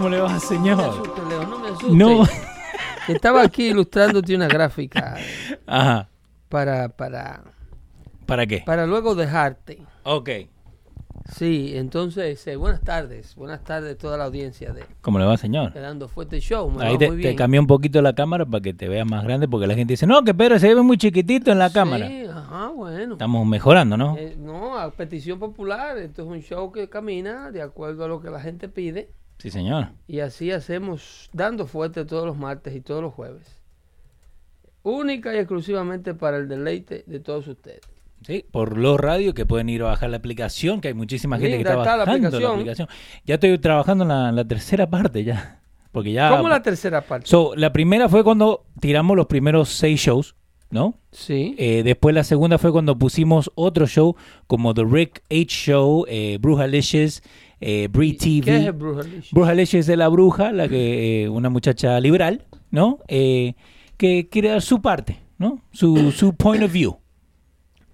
¿Cómo le va, No me señor? asustes, Leo, no me asustes. No. Estaba aquí ilustrándote una gráfica Ajá. para, para, ¿Para qué? para luego dejarte. Ok. Sí, entonces, eh, buenas tardes. Buenas tardes a toda la audiencia de ¿Cómo le va, señor? Quedando Fuerte Show. Me Ahí te, muy te cambié un poquito la cámara para que te veas más grande porque la gente dice, no, que Pedro se ve muy chiquitito en la cámara. Sí, ajá, bueno. Estamos mejorando, ¿no? Eh, no, a petición popular. Esto es un show que camina de acuerdo a lo que la gente pide. Sí, señor. Y así hacemos Dando Fuerte todos los martes y todos los jueves. Única y exclusivamente para el deleite de todos ustedes. Sí, por los radios que pueden ir a bajar la aplicación, que hay muchísima gente que está está bajando la aplicación. aplicación. Ya estoy trabajando en la, en la tercera parte ya. Porque ya... ¿Cómo la tercera parte? So, la primera fue cuando tiramos los primeros seis shows, ¿no? sí. Eh, después la segunda fue cuando pusimos otro show como The Rick H Show, eh, Brujalicious, eh, Bree TV. ¿Qué es Brujalicious? Brujalicious es la bruja, la que eh, una muchacha liberal, ¿no? Eh, que quiere dar su parte, ¿no? Su, su point of view.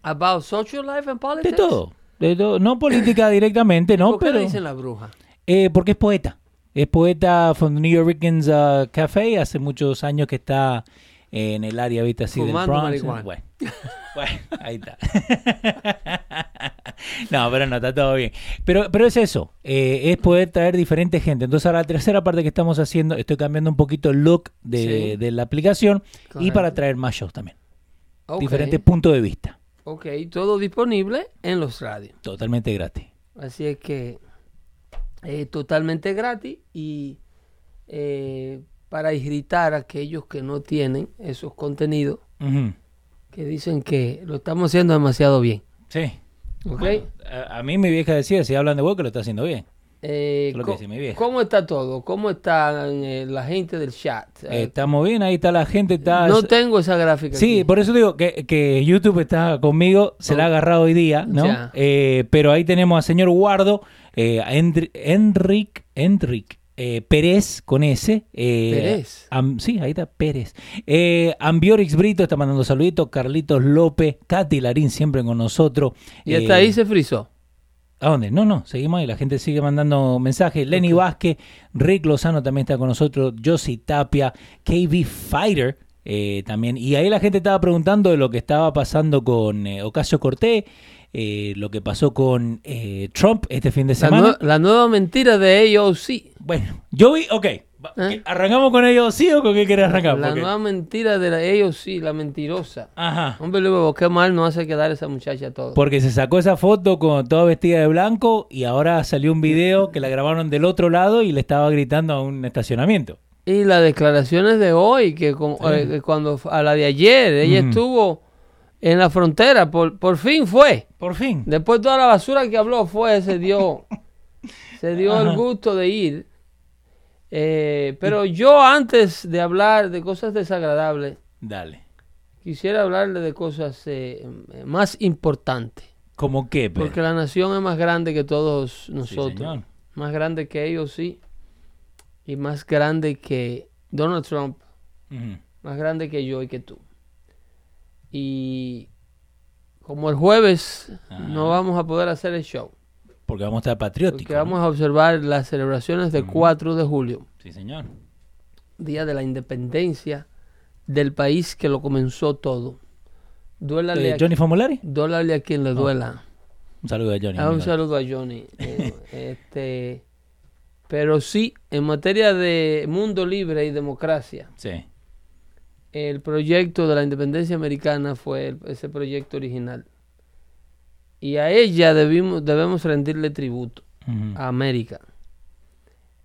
About social life and De politics. todo. De todo. No política directamente, ¿no? ¿Por qué Pero, dicen la bruja? eh, porque es poeta. Es poeta from the New Yorkers uh, Café. Hace muchos años que está en el área, ¿viste? Así del Fumando Bronx. marihuana. Bueno, Bueno, ahí está. no, pero no, está todo bien. Pero, pero es eso, eh, es poder traer diferente gente. Entonces ahora la tercera parte que estamos haciendo, estoy cambiando un poquito el look de, Sí. de la aplicación y para traer más shows también. Ok, Diferentes puntos de vista. Ok, todo disponible en los radios. Totalmente gratis. Así es que es totalmente gratis y eh, para irritar a aquellos que no tienen esos contenidos que dicen que lo estamos haciendo demasiado bien. Sí. ¿Ok? A, a mí mi vieja decía, si hablan de vos, que lo está haciendo bien. Eh, Eso es lo que co- dice mi vieja. ¿Cómo está todo? ¿Cómo está eh, la gente del chat? Eh, estamos bien, ahí está la gente. Está, no tengo esa gráfica. Sí, aquí. por eso digo que, que YouTube está conmigo, se la ha agarrado hoy día, ¿no? Eh, pero ahí tenemos al señor Guardo, eh, a Enric, Enric eh, Pérez con S. eh, Pérez. Am- sí, ahí está Pérez. Eh, Ambiorix Brito está mandando saluditos, Carlitos López, Katy Larín siempre con nosotros. Y hasta Eh, ahí se frizó. ¿A dónde? No, no, seguimos ahí, la gente sigue mandando mensajes. Lenny Vázquez, Rick Lozano también está con nosotros, Josie Tapia, KB Fighter eh, también. Y ahí la gente estaba preguntando de lo que estaba pasando con Ocasio Cortés, eh, lo que pasó con eh, Trump este fin de La, semana. nue- la nueva mentira de AOC. Bueno, yo vi, ok, ¿Eh? ¿arrancamos con ellos sí o con qué querés arrancar? La Porque- nueva mentira de la AOC, la mentirosa. Ajá. Hombre, luego, qué mal no hace quedar esa muchacha todo. Porque se sacó esa foto con toda vestida de blanco y ahora salió un video que la grabaron del otro lado y le estaba gritando a un estacionamiento. Y las declaraciones de hoy, que, con- Sí. eh, cuando a la de ayer, ella estuvo en la frontera, por, por fin fue. Por fin. Después toda la basura que habló fue, se dio, se dio Ajá. el gusto de ir. Eh, pero yo antes de hablar de cosas desagradables, Dale. quisiera hablarle de cosas eh, más importantes. ¿Cómo qué, Pedro? Porque la nación es más grande que todos Sí, nosotros. señor. más grande que ellos, sí. Y más grande que Donald Trump. Más grande que yo y que tú. Y como el jueves Ajá. no vamos a poder hacer el show. Porque vamos a estar patrióticos. Porque vamos a observar las celebraciones del 4 de julio. Sí, señor. Día de la independencia del país que lo comenzó todo. Duélale, a, ¿Johnny Famolari? duélale a quien le duela. Un saludo a Johnny. Ah, un saludo a Johnny. Eh, este, pero sí, en materia de mundo libre y democracia, Sí. El proyecto de la independencia americana fue el- ese proyecto original. Y a ella debimos, debemos rendirle tributo, a América.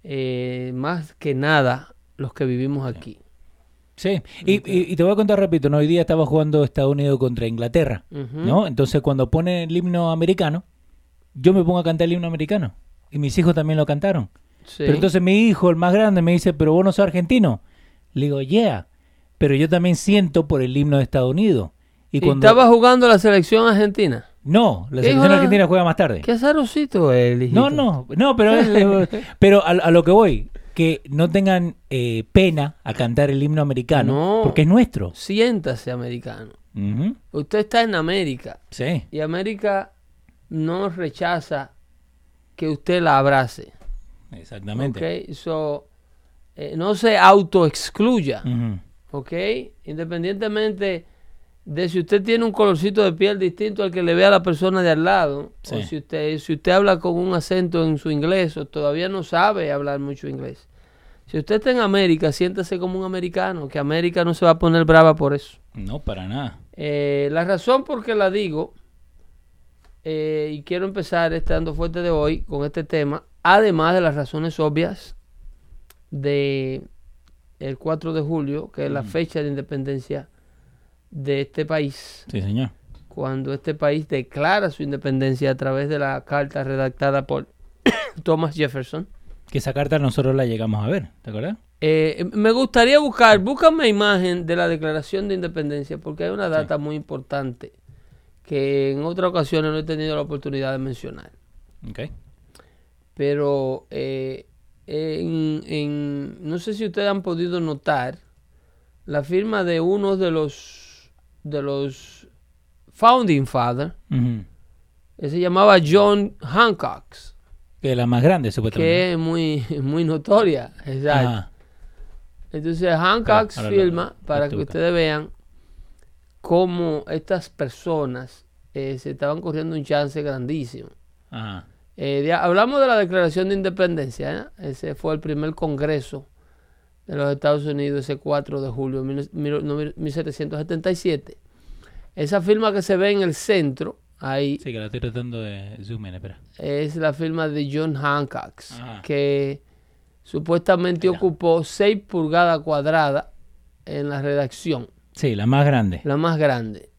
Eh, más que nada los que vivimos aquí. Sí, y, y- y te voy a contar rápido, ¿no? hoy día estaba jugando Estados Unidos contra Inglaterra. ¿no? Entonces cuando ponen el himno americano, yo me pongo a cantar el himno americano. Y mis hijos también lo cantaron. Sí. Pero entonces mi hijo, el más grande, me dice, pero vos no sos argentino. Le digo, yeah, pero yo también siento por el himno de Estados Unidos. Y ¿Y cuando... estaba jugando la selección argentina? No, la ¿Qué selección argentina juega más tarde. Qué azarosito el hijito. No, no, no, pero, es- pero a, a lo que voy, que no tengan eh, pena a cantar el himno americano, No. porque es nuestro. Siéntase, americano. Usted está en América Sí, y América no rechaza que usted la abrace. exactamente. ¿ok? So, eh, no se autoexcluya. Ujú, ¿ok? Independientemente de si usted tiene un colorcito de piel distinto al que le ve a la persona de al lado, Sí. o si usted, si usted habla con un acento en su inglés o todavía no sabe hablar mucho inglés. Si usted está en América, siéntase como un americano, que América no se va a poner brava por eso. No, para nada. Eh, la razón por qué la digo, eh, y quiero empezar dando fuerte de hoy con este tema, además de las razones obvias de el 4 de julio, que es la fecha de independencia de este país, Sí, señor. cuando este país declara su independencia a través de la carta redactada por Thomas Jefferson. Que esa carta nosotros la llegamos a ver, ¿te acuerdas? Eh, me gustaría buscar, búscame imagen de la Declaración de Independencia, porque hay una data muy importante que en otras ocasiones no he tenido la oportunidad de mencionar. Ok. Pero eh, en- en- no sé si ustedes han podido notar la firma de uno de los de los founding fathers, Ujú. que se llamaba John Hancock, Que es la más grande, supuestamente. que es muy, muy notoria. Exacto. Ajá. Entonces Hancock firma para que ustedes vean cómo estas personas eh, se estaban corriendo un chance grandísimo. Ajá. Eh, de- hablamos de la Declaración de Independencia, ¿eh? ese fue el primer congreso de los Estados Unidos, ese 4 de julio de mil- mil- mil- 1777. Esa firma que se ve en el centro, ahí, Sí, que la estoy tratando de zoom in, espera. es la firma de John Hancock, Ajá. que supuestamente ocupó 6 pulgadas cuadradas en la redacción, Sí, la más grande. la más grande.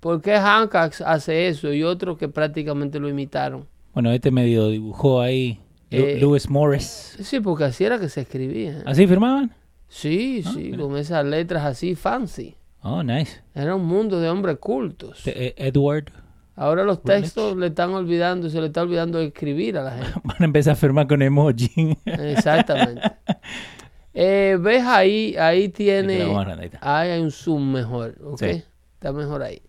¿Por qué Hancock hace eso y otros que prácticamente lo imitaron? Bueno, este medio dibujó ahí Eh, Lewis Morris. Sí, porque así era que se escribía. ¿Así firmaban? Sí, Ah, sí, mira. con esas letras así fancy. Oh, nice. Era un mundo de hombres cultos. Eh, Edward. Ahora los textos le están olvidando, se le está olvidando escribir a la gente. Van a empezar a firmar con emoji. Exactamente. Eh, ¿Ves ahí? Ahí tiene... ahí hay un zoom mejor, ¿ok? Sí. Está mejor ahí.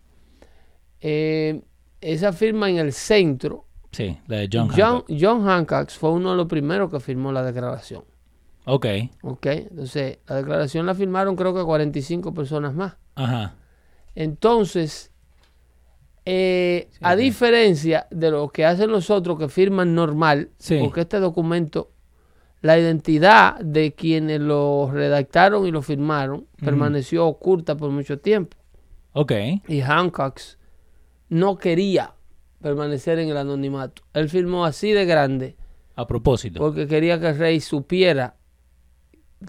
Eh, esa firma en el centro, Sí, la de John, John, Hancock. John Hancock fue uno de los primeros que firmó la declaración. Ok. ¿Ok? Entonces, la declaración la firmaron creo que 45 personas más. Ajá. Entonces, eh, Sí, a diferencia de lo que hacen los otros que firman normal, Sí. porque este documento, la identidad de quienes lo redactaron y lo firmaron permaneció oculta por mucho tiempo. Ok. Y Hancock no quería permanecer en el anonimato. Él firmó así de grande A propósito. porque quería que el rey supiera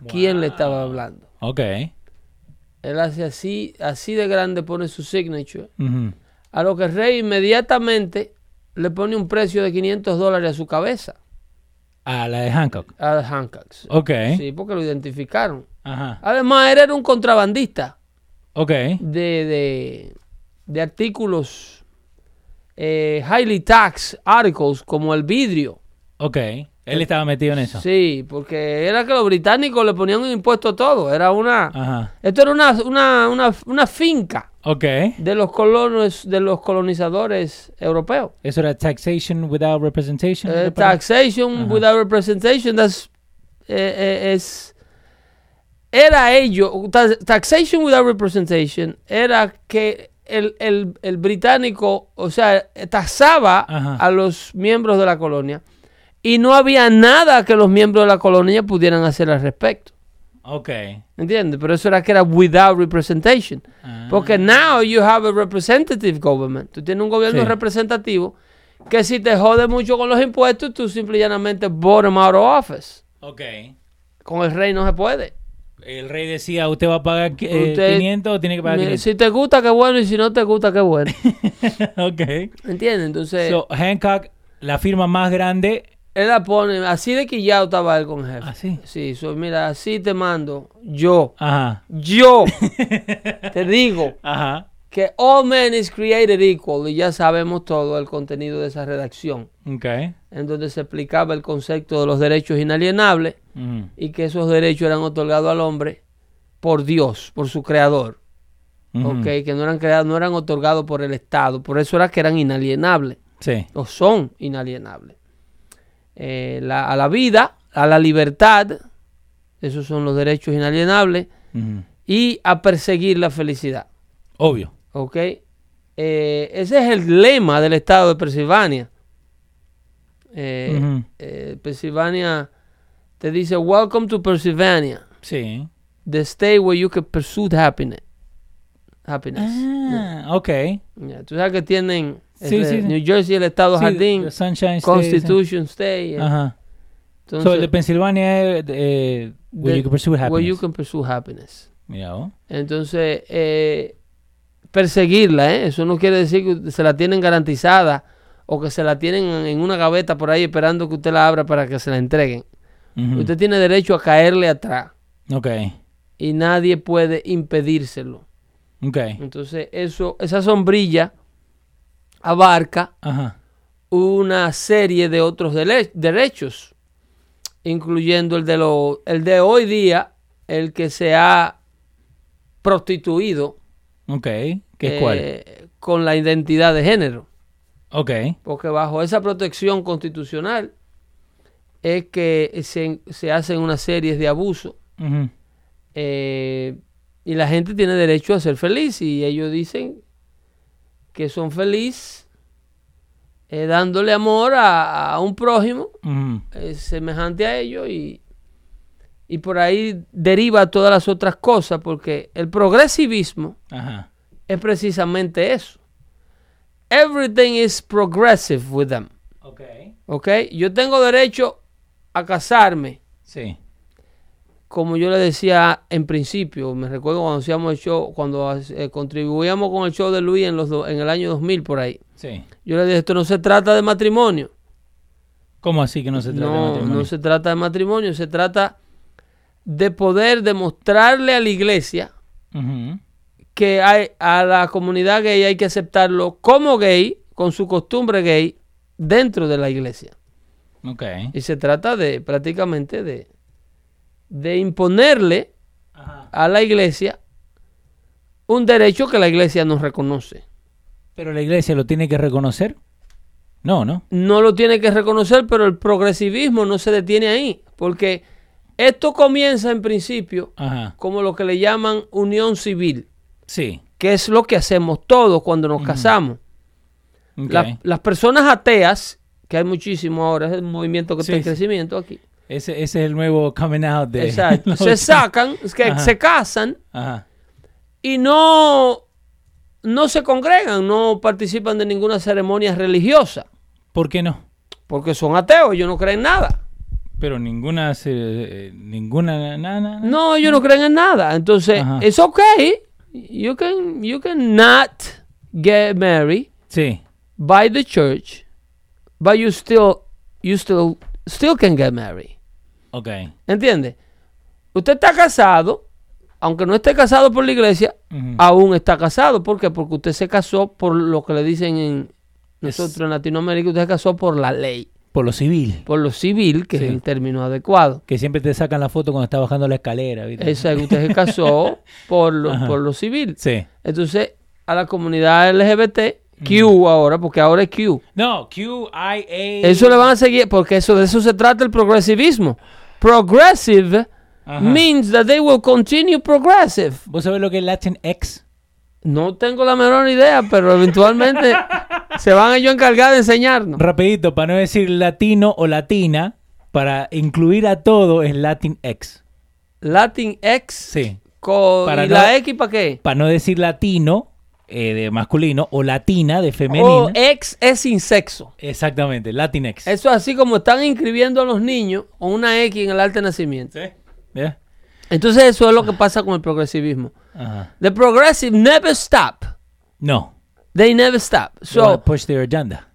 quién le estaba hablando. Ok. Él hace así, así de grande, pone su signature. A lo que el rey inmediatamente le pone un precio de 500 dólares a su cabeza, A la de Hancock. a Hancock. Ok. Sí, porque lo identificaron. Ajá. Además, él era un contrabandista Ok. de, de, de artículos eh, highly tax articles, como el vidrio. Ok. Él estaba metido en eso. Sí, porque era que los británicos le ponían un impuesto a todo. Era una... Ajá. Esto era una, una, una, una finca Ok. de los colonos, de los colonizadores europeos. Eso era taxation without representation. Eh, taxation Ajá. without representation, that's, eh, eh, es, era ello, ta- taxation without representation, era que el, el- el británico, o sea, tasaba Ajá. a los miembros de la colonia y no había nada que los miembros de la colonia pudieran hacer al respecto. Ok. ¿Entiendes? Pero eso era que era without representation. Ah. Porque now you have a representative government. Tú tienes un gobierno Sí. representativo que si te jode mucho con los impuestos, tú simple y llanamente vote them out of office. Ok. Con el rey no se puede. El rey decía, ¿usted va a pagar eh, Usted- 500 o tiene que pagar Mira, 500? Si te gusta, qué bueno, y si no te gusta, qué bueno. ok. ¿Entiendes? Entonces, So, Hancock, la firma más grande. él la pone, así de quillado estaba él con jefe. ¿Ah, sí? Sí, so, mira, así te mando, yo, Ajá. yo, te digo Ajá. Que all men is created equal y ya sabemos todo el contenido de esa redacción, Ok. en donde se explicaba el concepto de los derechos inalienables Ujú. y que esos derechos eran otorgados al hombre por Dios, por su creador. ¿ok? que no eran creados, no eran otorgados por el Estado, por eso era que eran inalienables. Sí. o son inalienables. Eh, la- a la vida, a la libertad, esos son los derechos inalienables, Ujú. y a perseguir la felicidad. Obvio. ¿Ok? Eh, ese es el lema del estado de Pensilvania. Eh, eh, Pensilvania te dice, Welcome to Pennsylvania, Sí. the state where you can pursue happiness. Happiness. Ah, ok. Tú sabes que tienen Sí, sí, sí. New Jersey, el estado jardín, Sunshine State. Constitution State. Ajá. Entonces, so, el de Pensilvania es eh, where you can pursue happiness. Where you can pursue happiness. Vos. Entonces, eh, perseguirla, ¿eh? eso no quiere decir que se la tienen garantizada o que se la tienen en una gaveta por ahí esperando que usted la abra para que se la entreguen. Usted tiene derecho a caerle atrás Ok. y nadie puede impedírselo. Ok. Entonces, eso, esa sombrilla abarca Ajá. una serie de otros derechos, incluyendo el de, lo, el de hoy día, el que se ha prostituido Ok. ¿Qué es eh, cuál? con la identidad de género. Ok. Porque bajo esa protección constitucional es que se, se hacen una serie de abusos eh, y la gente tiene derecho a ser feliz y ellos dicen que son felices eh, dándole amor a, a un prójimo eh, semejante a ellos y, y por ahí deriva todas las otras cosas porque el progresivismo Ajá. es precisamente eso. Everything is progressive with them. Ok. ¿Ok? Yo tengo derecho a casarme, Sí. como yo le decía en principio. Me recuerdo cuando hacíamos el show, cuando eh, contribuíamos con el show de Luis en, los do- en el año 2000 por ahí. Sí. Yo le dije, esto no se trata de matrimonio. ¿Cómo así que no se trata de No, matrimonio? no se trata de matrimonio, se trata de poder demostrarle a la iglesia que hay, a la comunidad gay hay que aceptarlo como gay, con su costumbre gay, dentro de la iglesia. Ok. Y se trata de prácticamente de, de imponerle Ajá. a la iglesia un derecho que la iglesia no reconoce. ¿Pero la iglesia lo tiene que reconocer? No, ¿no? No lo tiene que reconocer, pero el progresivismo no se detiene ahí, porque esto comienza en principio Ajá. como lo que le llaman unión civil, Sí. que es lo que hacemos todos cuando nos casamos. La- las personas ateas, que hay muchísimo ahora, es un movimiento que Sí, está en sí. crecimiento aquí. Ese, ese es el nuevo coming out de... Exacto. Se sacan, es que Ajá. se casan Ajá. y no, no se congregan, no participan de ninguna ceremonia religiosa, ¿Por qué no? porque son ateos, ellos no creen en nada. Pero ninguna... se- eh, ninguna... Nada. No, ellos no creen en nada. Entonces, it's okay. You can, you can not get married Sí. by the church, but you still, you still, still can get married. Ok. ¿Entiende? Usted está casado, aunque no esté casado por la iglesia, Ujú. aún está casado. ¿Por qué? Porque usted se casó por lo que le dicen en nosotros en Latinoamérica, usted se casó por la ley, Por lo civil. por lo civil, que Sí. es el término adecuado. Que siempre te sacan la foto cuando está bajando la escalera. ¿viste? Usted se casó por lo, Ajá. por lo civil. Sí. Entonces, a la comunidad LGBT, Q ahora, porque ahora es Q. No, QIA. Eso le van a seguir, porque eso de eso se trata el progresivismo. Progressive Ajá. means that they will continue progressive. ¿Vos sabés lo que es Latin X? No tengo la menor idea, pero eventualmente se van ellos a encargar de enseñarnos. Rapidito, para no decir latino o latina, para incluir a todo es Latinx. Latin X. Sí. con- Para ¿Y no- la X para qué? Para no decir latino eh, de masculino o latina de femenino. O X es sin sexo. Exactamente, Latinx. Eso es así como están inscribiendo a los niños con una X en el arte de nacimiento. ¿Sí? ¿Ya? Entonces eso es lo que pasa con el progresivismo. Ajá. The progressive never stop. No. They never stop. So, push their agenda.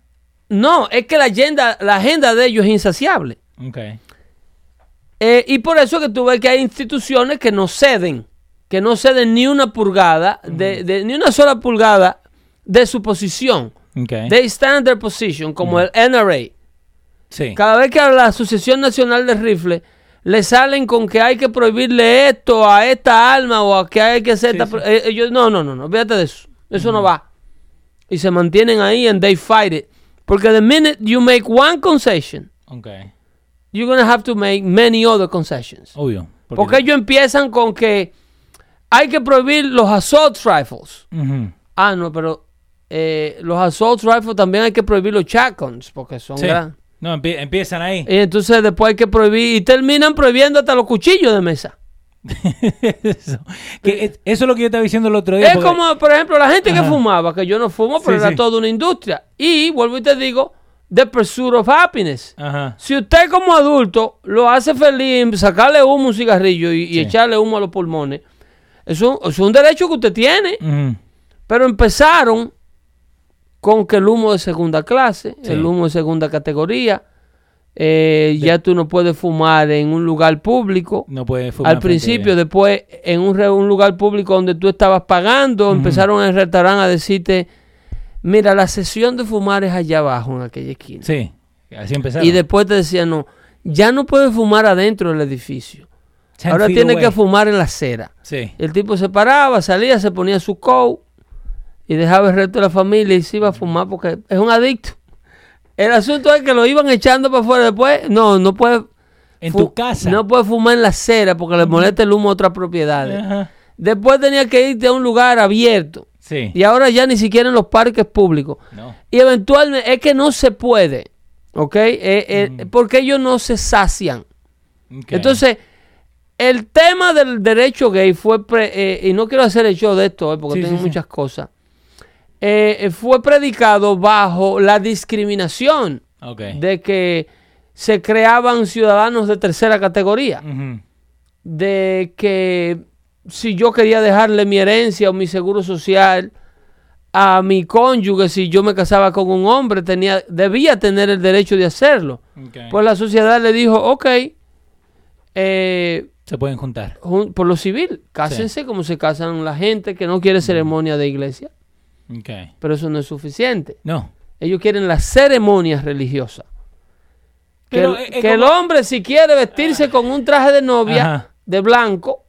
no, es que la agenda, la agenda de ellos es insaciable. Okay. Eh, y por eso que tú ves que hay instituciones que no ceden, que no ceden ni una pulgada, de, de- ni una sola pulgada de su posición. Okay. They stand their position, como el NRA. sí. Cada vez que a la Asociación Nacional de Rifle le salen con que hay que prohibirle esto a esta arma o a que hay que hacer Sí, esta sí. eh, ellos, no, no, no, no, fíjate de eso. Eso no va. Y se mantienen ahí and they fight it. Porque the minute you make one concession, Okay. you're gonna have to make many other concessions. Obvio. Porque ellos empiezan con que hay que prohibir los assault rifles. Ah, no, pero eh, los assault rifles también hay que prohibir los shotguns porque son Sí. grandes. No, empie- empiezan ahí. Y entonces después hay que prohibir y terminan prohibiendo hasta los cuchillos de mesa. Eso. Que es- eso es lo que yo estaba diciendo el otro día. Es porque- como, por ejemplo, la gente que fumaba, que yo no fumo, pero Sí, era sí. toda una industria. Y vuelvo y te digo, the pursuit of happiness. Ajá. Si usted como adulto lo hace feliz, sacarle humo a un cigarrillo y, echarle humo a los pulmones, eso, eso es un derecho que usted tiene. Pero empezaron con que el humo de segunda clase, el humo de segunda categoría, eh, ya tú no puedes fumar en un lugar público. No puede fumar Al principio, de- después, en un, re- un lugar público donde tú estabas pagando, empezaron en el restaurante a decirte, mira, la sesión de fumar es allá abajo, en aquella esquina. Sí. Así empezaron. y después te decían, no, ya no puedes fumar adentro del edificio. Ten Ahora away. que fumar en la acera. Sí. El tipo se paraba, salía, se ponía su coat y dejaba el resto de la familia y se iba a fumar porque es un adicto. El asunto es que lo iban echando para afuera después. No, no puede. En tu casa. No puede fumar en la acera porque le molesta el humo a otras propiedades. Ajá. Después tenía que irte a un lugar abierto. Sí. Y ahora ya ni siquiera en los parques públicos. No. Y eventualmente es que no se puede. ¿Ok? Eh, eh, Porque ellos no se sacian. Entonces, el tema del derecho gay fue, pre- eh, y no quiero hacer el show de esto hoy porque Sí, tengo sí. muchas cosas, eh, eh, fue predicado bajo la discriminación de que se creaban ciudadanos de tercera categoría, de que si yo quería dejarle mi herencia o mi seguro social a mi cónyuge, si yo me casaba con un hombre, tenía, debía tener el derecho de hacerlo. Pues la sociedad le dijo, ok, eh, Se pueden juntar. jun- por lo civil, cásense como se casan la gente que no quiere ceremonia de iglesia, Ok. pero eso no es suficiente. No. Ellos quieren la ceremonia religiosa. Que, Pero el, hombre si quiere vestirse con un traje de novia Ajá. de blanco,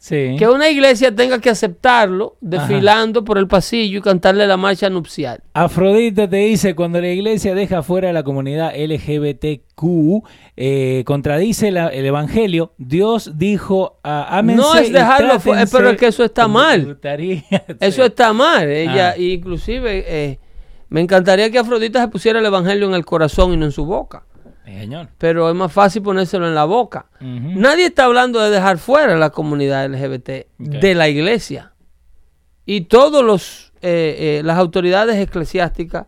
Sí. que una iglesia tenga que aceptarlo desfilando por el pasillo y cantarle la marcha nupcial. Afrodita te dice, cuando la iglesia deja fuera a la comunidad LGBTQ, eh, contradice la- el evangelio, Dios dijo, a ámense No es dejarlo fu- trátense pero es que eso está mal. Eso está mal. Ella, Ah. inclusive, eh, me encantaría que Afrodita se pusiera el evangelio en el corazón y no en su boca. Señor. Pero es más fácil ponérselo en la boca. Nadie está hablando de dejar fuera la comunidad LGBT de la iglesia. Y todos los eh, eh, las autoridades eclesiásticas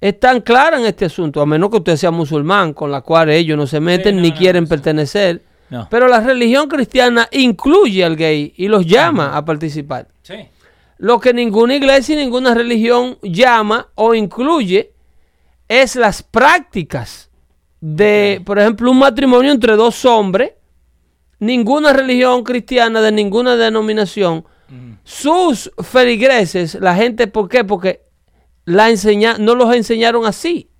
están claras en este asunto, a menos que usted sea musulmán, con la cual ellos no se meten no, ni no, quieren eso. pertenecer. No. Pero la religión cristiana incluye al gay y los llama a participar. Sí. Lo que ninguna iglesia y ninguna religión llama o incluye es las prácticas de, por ejemplo, un matrimonio entre dos hombres. Ninguna religión cristiana de ninguna denominación, sus feligreses, la gente, ¿por qué? Porque la enseña, no los enseñaron así.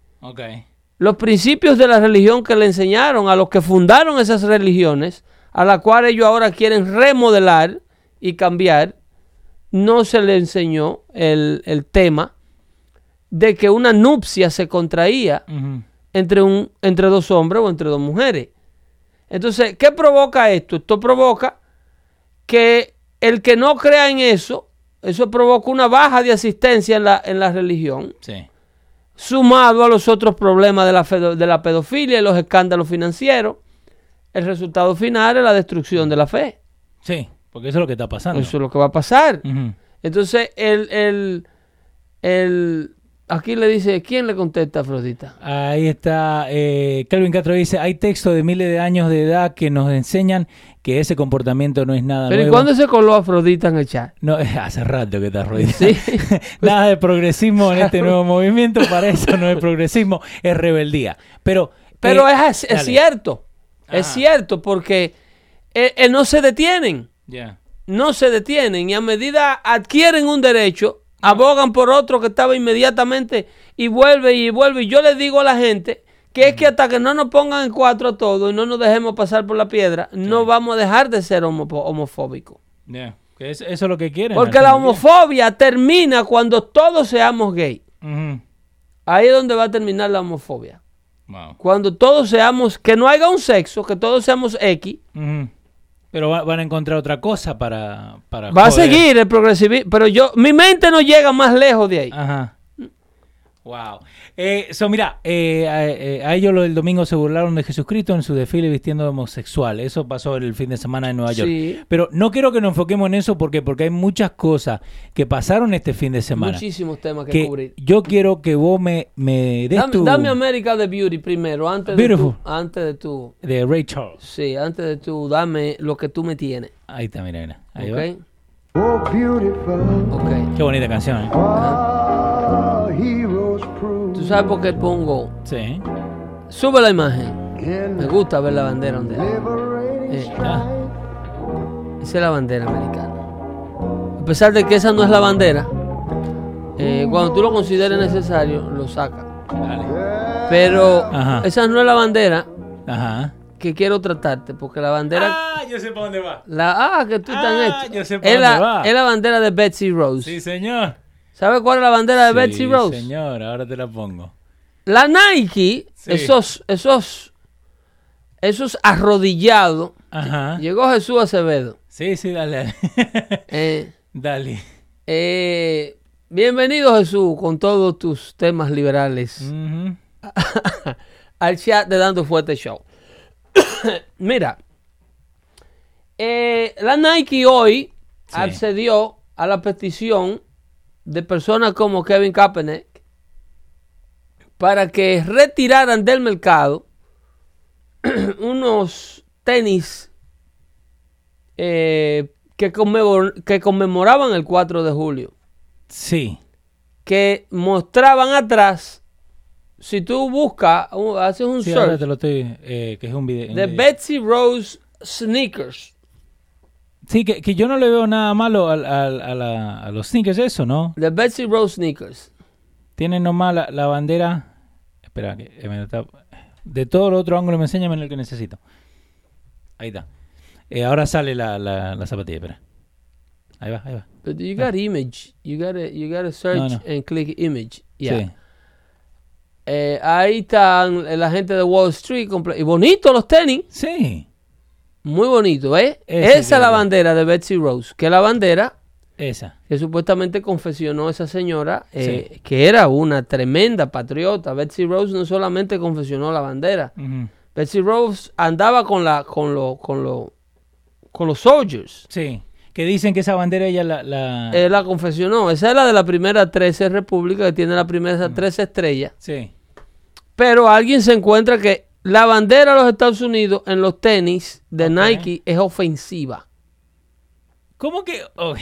Los principios de la religión que le enseñaron a los que fundaron esas religiones, a la cual ellos ahora quieren remodelar y cambiar, no se le enseñó el, el tema de que una nupcia se contraía. Entre, un, entre dos hombres o entre dos mujeres. Entonces, ¿qué provoca esto? Esto provoca que el que no crea en eso eso provoca una baja de asistencia en la, en la religión, Sí. sumado a los otros problemas de la, de la pedofilia y los escándalos financieros. El resultado final es la destrucción de la fe. Sí, porque eso es lo que está pasando. Eso es lo que va a pasar. Entonces, el, el, el, aquí le dice, ¿quién le contesta a Afrodita? Ahí está, eh, Calvin Castro dice, hay textos de miles de años de edad que nos enseñan que ese comportamiento no es nada Pero ¿y nuevo. cuándo se coló Afrodita en el chat? No, hace rato que está rodilla. Sí. Nada de progresismo en este nuevo movimiento, para eso no es progresismo, es rebeldía. Pero, Pero eh, es, es cierto, es Ajá. cierto, porque eh, eh, no se detienen, Ya. no se detienen y a medida adquieren un derecho, abogan por otro que estaba inmediatamente y vuelve y vuelve. Y yo les digo a la gente que es que hasta que no nos pongan en cuatro a todos y no nos dejemos pasar por la piedra, no vamos a dejar de ser homo- homofóbicos. Eso es lo que quieren. Porque la día. homofobia termina cuando todos seamos gay. Ahí es donde va a terminar la homofobia. Wow. Cuando todos seamos, que no haya un sexo, que todos seamos X. Pero va- van a encontrar otra cosa para... para va a seguir el progresivismo. Pero yo, mi mente no llega más lejos de ahí. Ajá. Wow. Eh, so, mira, eh, a, eh, a ellos lo del domingo se burlaron de Jesucristo en su desfile vistiendo de homosexual. Eso pasó el fin de semana en Nueva York. Sí. Pero no quiero que nos enfoquemos en eso porque, porque hay muchas cosas que pasaron este fin de semana. Muchísimos temas que, que cubrir. yo quiero que vos me, me des Dame, tu... dame América de Beauty primero, antes de Beautiful. tu, antes de tu, De Ray Charles. sí, antes de tu, dame lo que tú me tienes. Ahí está, mira, mira. Ahí ¿Ok? va. Oh, beautiful, Ok. Qué bonita canción, ¿eh? prove ¿Tú sabes por qué pongo? Sí. Sube la imagen. Me gusta ver la bandera donde Eh, Ah, Esa es la bandera americana. A pesar de que esa no es la bandera, eh, cuando tú lo consideres necesario, lo sacas. dale. Pero Ajá. esa no es la bandera Ajá. que quiero tratarte, porque la bandera... Ah, yo sé para dónde va. La, ah, que tú estás en Ah, esto. yo sé para es, la, dónde va. es la bandera de Betsy Rose. Sí, señor. ¿Sabes cuál es la bandera de Sí, Betsy Rose? señor, ahora te la pongo. La Nike, Sí. esos, esos, esos arrodillados. Ajá. Llegó Jesús Acevedo. Sí, sí, dale. dale. Eh, dale. eh, bienvenido Jesús con todos tus temas liberales al chat de Dando Fuerte Show. Mira, eh, la Nike hoy Sí. accedió a la petición de personas como Kevin Kaepernick para que retiraran del mercado unos tenis eh, que, conmemor- que conmemoraban el 4 de julio, Sí. que mostraban atrás, si tú buscas, haces un Sí, search te lo estoy. eh, que es un video. de Betsy Rose Sneakers, Sí, que, que yo no le veo nada malo al- al- a, la- a los sneakers, eso, ¿no? de Betsy Rose Sneakers. Tienen nomás la, la bandera. Espera, que eh, me está- de todo el otro ángulo me enséñame el que necesito. Ahí está. Eh, ahora sale la, la, la zapatilla, espera. Ahí va, ahí va. But you got image, you gotta, you gotta search No, no. and click image. Yeah. Sí. Eh, ahí están la gente de Wall Street. Y bonito los tenis. Sí, Muy bonito, ¿eh? Ese Esa es la bandera de Betsy Rose. Que es la bandera esa. que supuestamente confesionó esa señora, eh, que era una tremenda patriota. Betsy Rose no solamente confesionó la bandera. Betsy Rose andaba con la, con lo, con lo, con los soldiers. Sí. Que dicen que esa bandera ella la. la- Él la confesionó. Esa es la de la primera 13 república que tiene la primera 13 estrellas. Sí. Pero alguien se encuentra que la bandera de los Estados Unidos en los tenis de. Nike es ofensiva. ¿Cómo que.? oh,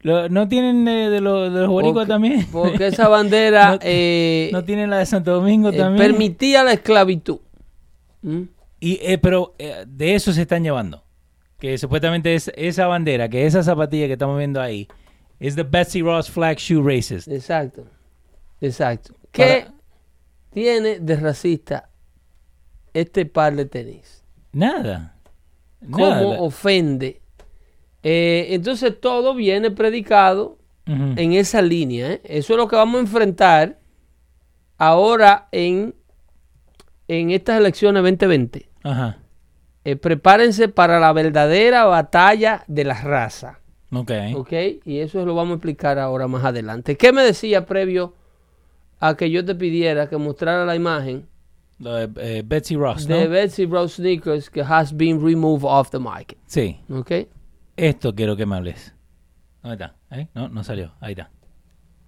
lo- ¿No tienen eh, de, lo- de los boricuas también? Porque esa bandera No- eh, ¿No tienen la de Santo Domingo eh, también? permitía la esclavitud. ¿Mm? Y, eh, pero de eso se están llevando. Que supuestamente es esa bandera, que esa zapatilla que estamos viendo ahí, es the Betsy Ross Flag Shoe Racist. Exacto. Exacto. ¿Qué Para- tiene de racista este par de tenis? Nada. ¿Cómo Nada. ofende? Eh, entonces todo viene predicado en esa línea. ¿eh? Eso es lo que vamos a enfrentar ahora en, en estas elecciones 2020. Ajá. Eh, prepárense para la verdadera batalla de la raza. Ok. ¿Ok? Y eso lo vamos a explicar ahora más adelante. ¿Qué me decía previo a que yo te pidiera que mostrara la imagen de eh, Betsy Ross, ¿no? de Betsy Rose Sneakers que has been removed off the market? Sí. ¿Ok? Esto quiero que me hables. ¿Dónde está? ¿Ahí? No, no salió. Ahí está.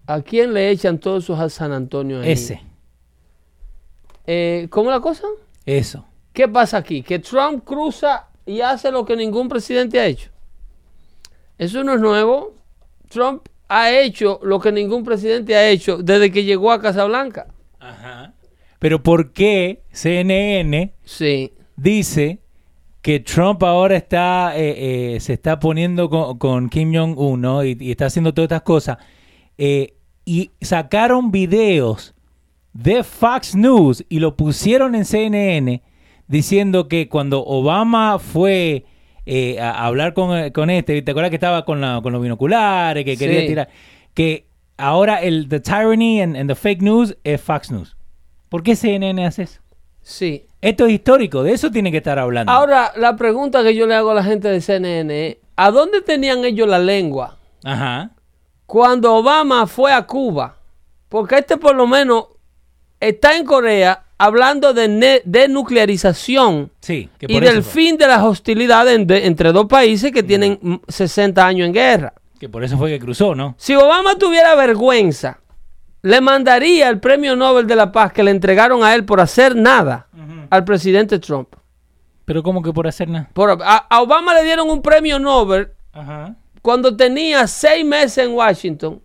¿A quién le echan todos esos a San Antonio ahí? Ese. Eh, ¿Cómo la cosa? Eso. ¿Qué pasa aquí? Que Trump cruza y hace lo que ningún presidente ha hecho. Eso no es nuevo. Trump ha hecho lo que ningún presidente ha hecho desde que llegó a Casablanca. Pero ¿por qué CNN Sí. dice que Trump ahora está eh, eh, se está poniendo con, con Kim Jong-un ¿no? y, y está haciendo todas estas cosas? Eh, y sacaron videos de Fox News y lo pusieron en CNN diciendo que cuando Obama fue eh, a a hablar con, con este, ¿te acuerdas que estaba con, la- con los binoculares, que quería Sí. tirar? Que ahora el the tyranny and, and the fake news es Fox News. ¿Por qué CNN hace eso? Sí. Esto es histórico, de eso tiene que estar hablando. Ahora, la pregunta que yo le hago a la gente de CNN es, ¿a dónde tenían ellos la lengua Ajá. cuando Obama fue a Cuba? Porque este por lo menos está en Corea hablando de denuclearización Sí. Que y del fue- fin de las hostilidades en- de- entre dos países que tienen mm, 60 años en guerra. Que por eso fue que cruzó, ¿no? Si Obama tuviera vergüenza, le mandaría el premio Nobel de la Paz que le entregaron a él por hacer nada al presidente Trump. Pero como que por hacer nada. Por- a, a Obama le dieron un premio Nobel Ajá. cuando tenía seis meses en Washington.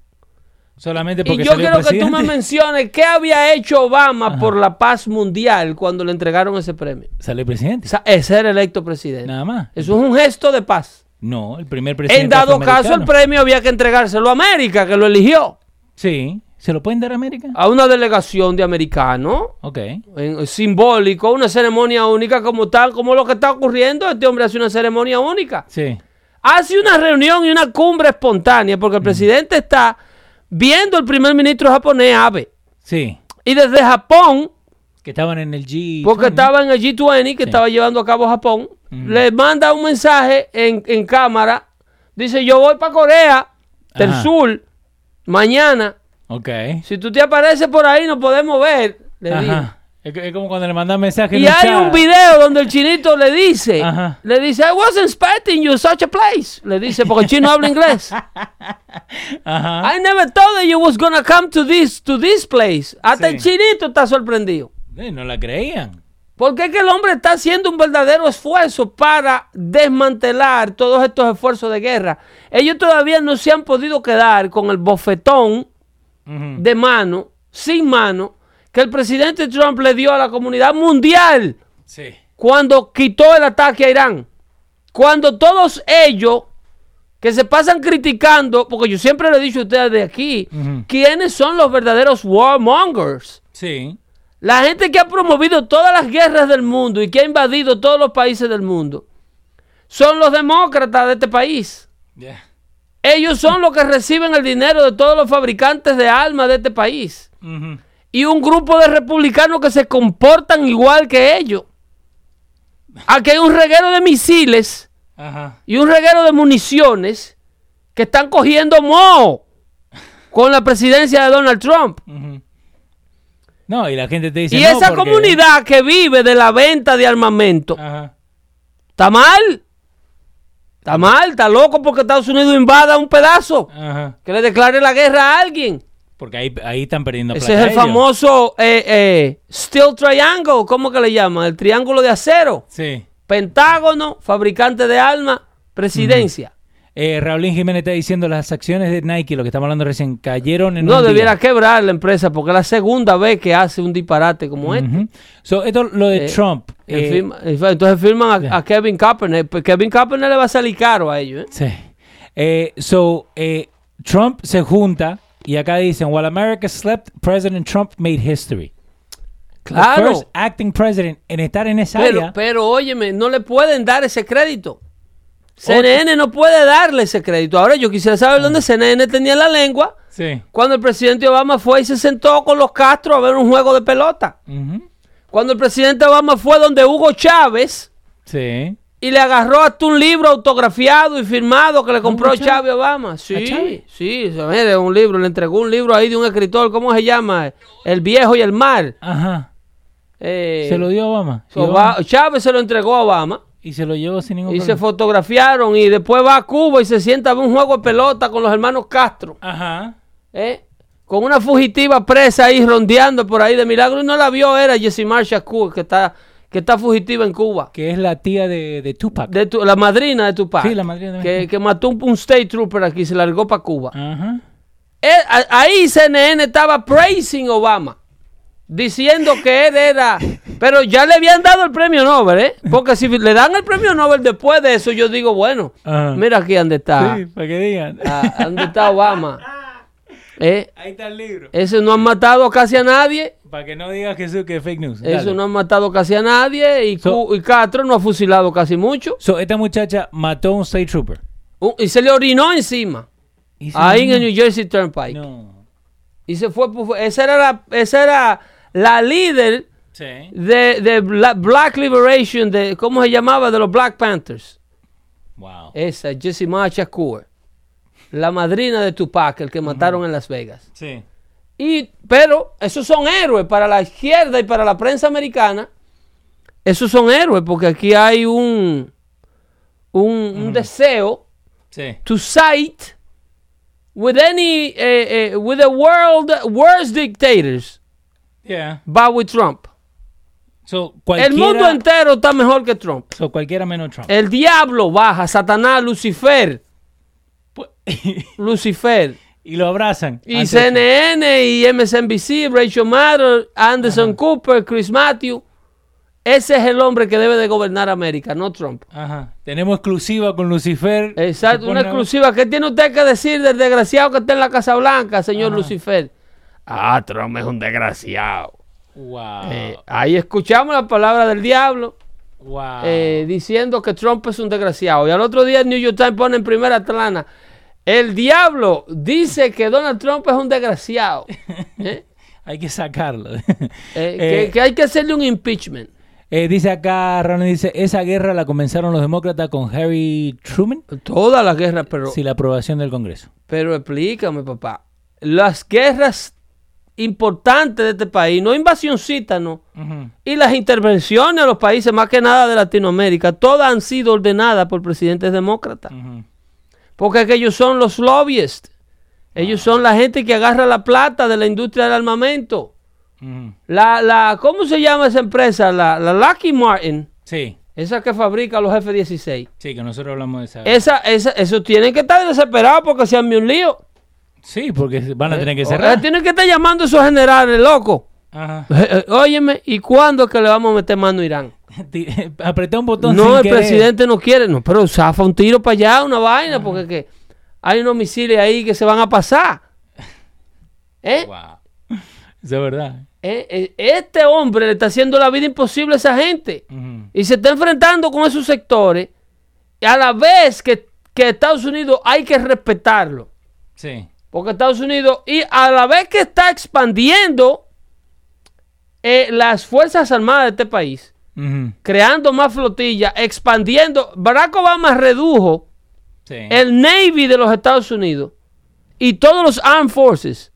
Solamente Y porque yo salió quiero que tú me menciones qué había hecho Obama por la paz mundial cuando le entregaron ese premio. Salió presidente. O sea, es ser electo presidente. Nada más. Eso es un gesto de paz. No, el primer presidente. En dado caso, el premio había que entregárselo a América, que lo eligió. Sí. ¿Se lo pueden dar a América? A una delegación de americanos. Ok. en- simbólico, una ceremonia única como tal, como lo que está ocurriendo. Este hombre hace una ceremonia única. Sí. Hace una reunión y una cumbre espontánea porque el presidente está viendo el primer ministro japonés, Abe. Sí. Y desde Japón, Que estaban en el G. porque estaba en el G20 que Sí. estaba llevando a cabo Japón, le manda un mensaje en, en cámara. Dice, yo voy para Corea del Ajá. Sur mañana. Ok. Si tú te apareces por ahí, nos podemos ver. Le. Ajá. Es, como cuando le mandan mensajes. Y hay un video donde el chinito le dice, Ajá. le dice, I wasn't expecting you such a place. Le dice, porque el chino habla inglés. Ajá. I never thought that you was gonna come to this, to this place. Hasta Sí. el chinito está sorprendido. No la creían. Porque es que el hombre está haciendo un verdadero esfuerzo para desmantelar todos estos esfuerzos de guerra. Ellos todavía no se han podido quedar con el bofetón De mano, sin mano, que el presidente Trump le dio a la comunidad mundial Sí. cuando quitó el ataque a Irán. Cuando todos ellos que se pasan criticando, porque yo siempre le he dicho a ustedes de aquí, quiénes son los verdaderos warmongers. Sí. La gente que ha promovido todas las guerras del mundo y que ha invadido todos los países del mundo son los demócratas de este país. Ellos son los que reciben el dinero de todos los fabricantes de armas de este país. Y un grupo de republicanos que se comportan igual que ellos. Aquí hay un reguero de misiles y un reguero de municiones que están cogiendo moho con la presidencia de Donald Trump. No, y la gente te dice. Y no, esa porque- comunidad que vive de la venta de armamento, Ajá. ¿está mal? ¿Está mal? ¿Está loco porque Estados Unidos invada un pedazo? Ajá. Que le declare la guerra a alguien. Porque ahí, ahí están perdiendo Ese plata es el ellos. famoso eh, eh, Steel Triangle, ¿cómo que le llaman? El triángulo de acero. Sí. Pentágono, fabricante de armas, presidencia. Eh, Raulín Jiménez está diciendo las acciones de Nike, lo que estamos hablando recién, cayeron en No un día. debiera quebrar la empresa porque es la segunda vez que hace un disparate como este. Ujú. So, esto lo de Eh, Trump. Eh, firma- entonces firman a, a Kevin Kaepernick. Pues Kevin Kaepernick le va a salir caro a ellos. ¿eh? Sí. So, Trump se junta y acá dicen, while America slept, President Trump made history. The Claro. first acting president en estar en esa Pero, área. pero óyeme, no le pueden dar ese crédito. CNN no puede darle ese crédito. Ahora yo quisiera saber dónde CNN tenía la lengua Sí. cuando el presidente Obama fue y se sentó con los Castro a ver un juego de pelota. Cuando el presidente Obama fue donde Hugo Chávez Sí. y le agarró hasta un libro autografiado y firmado que le compró Chávez? Chávez Obama. Sí, Chávez? sí, se un libro, le entregó un libro ahí de un escritor, ¿cómo se llama? El viejo y el mar. Ajá. Eh, Se lo dio Obama. Obama- Chávez se lo entregó a Obama y se lo llevó sin ningún y se problema. fotografiaron y después va a Cuba y se sienta a ver un juego de pelota con los hermanos Castro. Ajá. ¿eh? Con una fugitiva presa ahí rondeando por ahí de milagro y no la vio, era Jessie Marsha Cool, que está, que está fugitiva en Cuba. Que es la tía de, de Tupac. De tu- la madrina de Tupac. Sí, la madrina de- que, que mató un, un state trooper aquí y se largó para Cuba. Ajá. Eh, a- ahí CNN estaba praising Obama. Diciendo que él era. Pero ya le habían dado el premio Nobel, ¿eh? Porque si le dan el premio Nobel después de eso, yo digo, bueno, Ajá. mira aquí donde está. Sí, para que digan. ah, ¿Dónde está Obama? ¿Eh? Ahí está el libro. Ese no han matado casi a nadie. Para que no digas Jesús que es fake news. Eso Dale. no han matado casi a nadie. Y, So- y Castro no ha fusilado casi mucho. So, esta muchacha mató a un state trooper. Un- y se le orinó encima. Ahí en el New Jersey Turnpike. No. Y se fue. Esa era la, esa era la líder Sí. de, de Bla- Black Liberation, de ¿cómo se llamaba? De los Black Panthers. Wow. Esa, Jessica Shakur. La madrina de Tupac, el que mataron en Las Vegas. Sí. Y, pero esos son héroes para la izquierda y para la prensa americana. Esos son héroes porque aquí hay un, un, un deseo Sí. to cite with any, eh, eh, with the world worst dictators, Yeah. va with Trump. So, El mundo entero está mejor que Trump. So, cualquiera menos Trump. El diablo baja, Satanás, Lucifer, Lucifer. y lo abrazan. Y CNN y MSNBC, Rachel Maddow, Anderson Cooper, Chris Matthews. Ese es el hombre que debe de gobernar América, no Trump. Ajá. Tenemos exclusiva con Lucifer. Exacto, una exclusiva. ¿Qué tiene usted que decir del desgraciado que está en la Casa Blanca, señor Lucifer? Ah, Trump es un desgraciado. Wow. Eh, ahí escuchamos la palabra del diablo wow. eh, diciendo que Trump es un desgraciado. Y al otro día el New York Times pone en primera plana, el diablo dice que Donald Trump es un desgraciado. ¿Eh? Hay que sacarlo. Que, que hay que hacerle un impeachment. eh, dice acá, Ronald dice, esa guerra la comenzaron los demócratas con Harry Truman Toda la guerra, pero, sin la aprobación del Congreso. pero explícame, papá. Las guerras importantes de este país, no invasioncita, no. Y las intervenciones a los países, más que nada de Latinoamérica, todas han sido ordenadas por presidentes demócratas. Ujú. Porque es que ellos son los lobbyists. Ellos son la gente que agarra la plata de la industria del armamento. La, la, ¿Cómo se llama esa empresa? La, la Lucky Martin. Sí, Esa que fabrica los F-16. sí, que nosotros hablamos de esa. Esa, esa, eso tienen que estar desesperados porque se han un lío. Sí, porque van a tener que Eh, cerrar. Tienen que estar llamando a esos generales, loco. Ajá. Eh, eh, Óyeme, ¿y cuándo es que le vamos a meter mano a Irán? Apreté un botón No, sin el querer. presidente no quiere. No, pero zafa un tiro para allá, una vaina, porque que hay unos misiles ahí que se van a pasar. ¿Eh? Wow. Eso es verdad. Eh, eh, Este hombre le está haciendo la vida imposible a esa gente. Y se está enfrentando con esos sectores. Y a la vez que, que Estados Unidos hay que respetarlo. Sí. Porque Estados Unidos, y a la vez que está expandiendo eh, las Fuerzas Armadas de este país, creando más flotillas, expandiendo. Barack Obama redujo Sí. el Navy de los Estados Unidos y todos los Armed Forces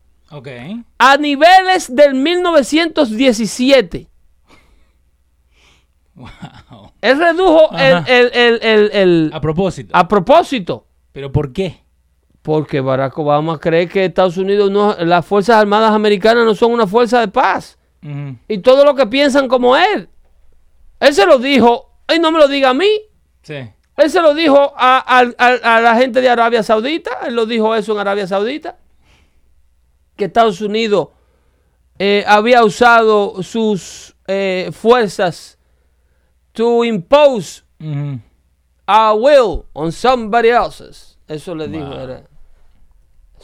a niveles del 1917. Wow. Él redujo el- el- el- el- A propósito. a propósito. ¿Pero por qué? Porque Barack Obama cree que Estados Unidos no, las Fuerzas Armadas Americanas no son una fuerza de paz. Y todo lo que piensan como él. Él se lo dijo, y no me lo diga a mí. Sí. Él se lo dijo a, a- a- a la gente de Arabia Saudita. Él lo dijo eso en Arabia Saudita. Que Estados Unidos eh, había usado sus eh, fuerzas to impose Ujú. a will on somebody else's. Eso le dijo. Wow. Era.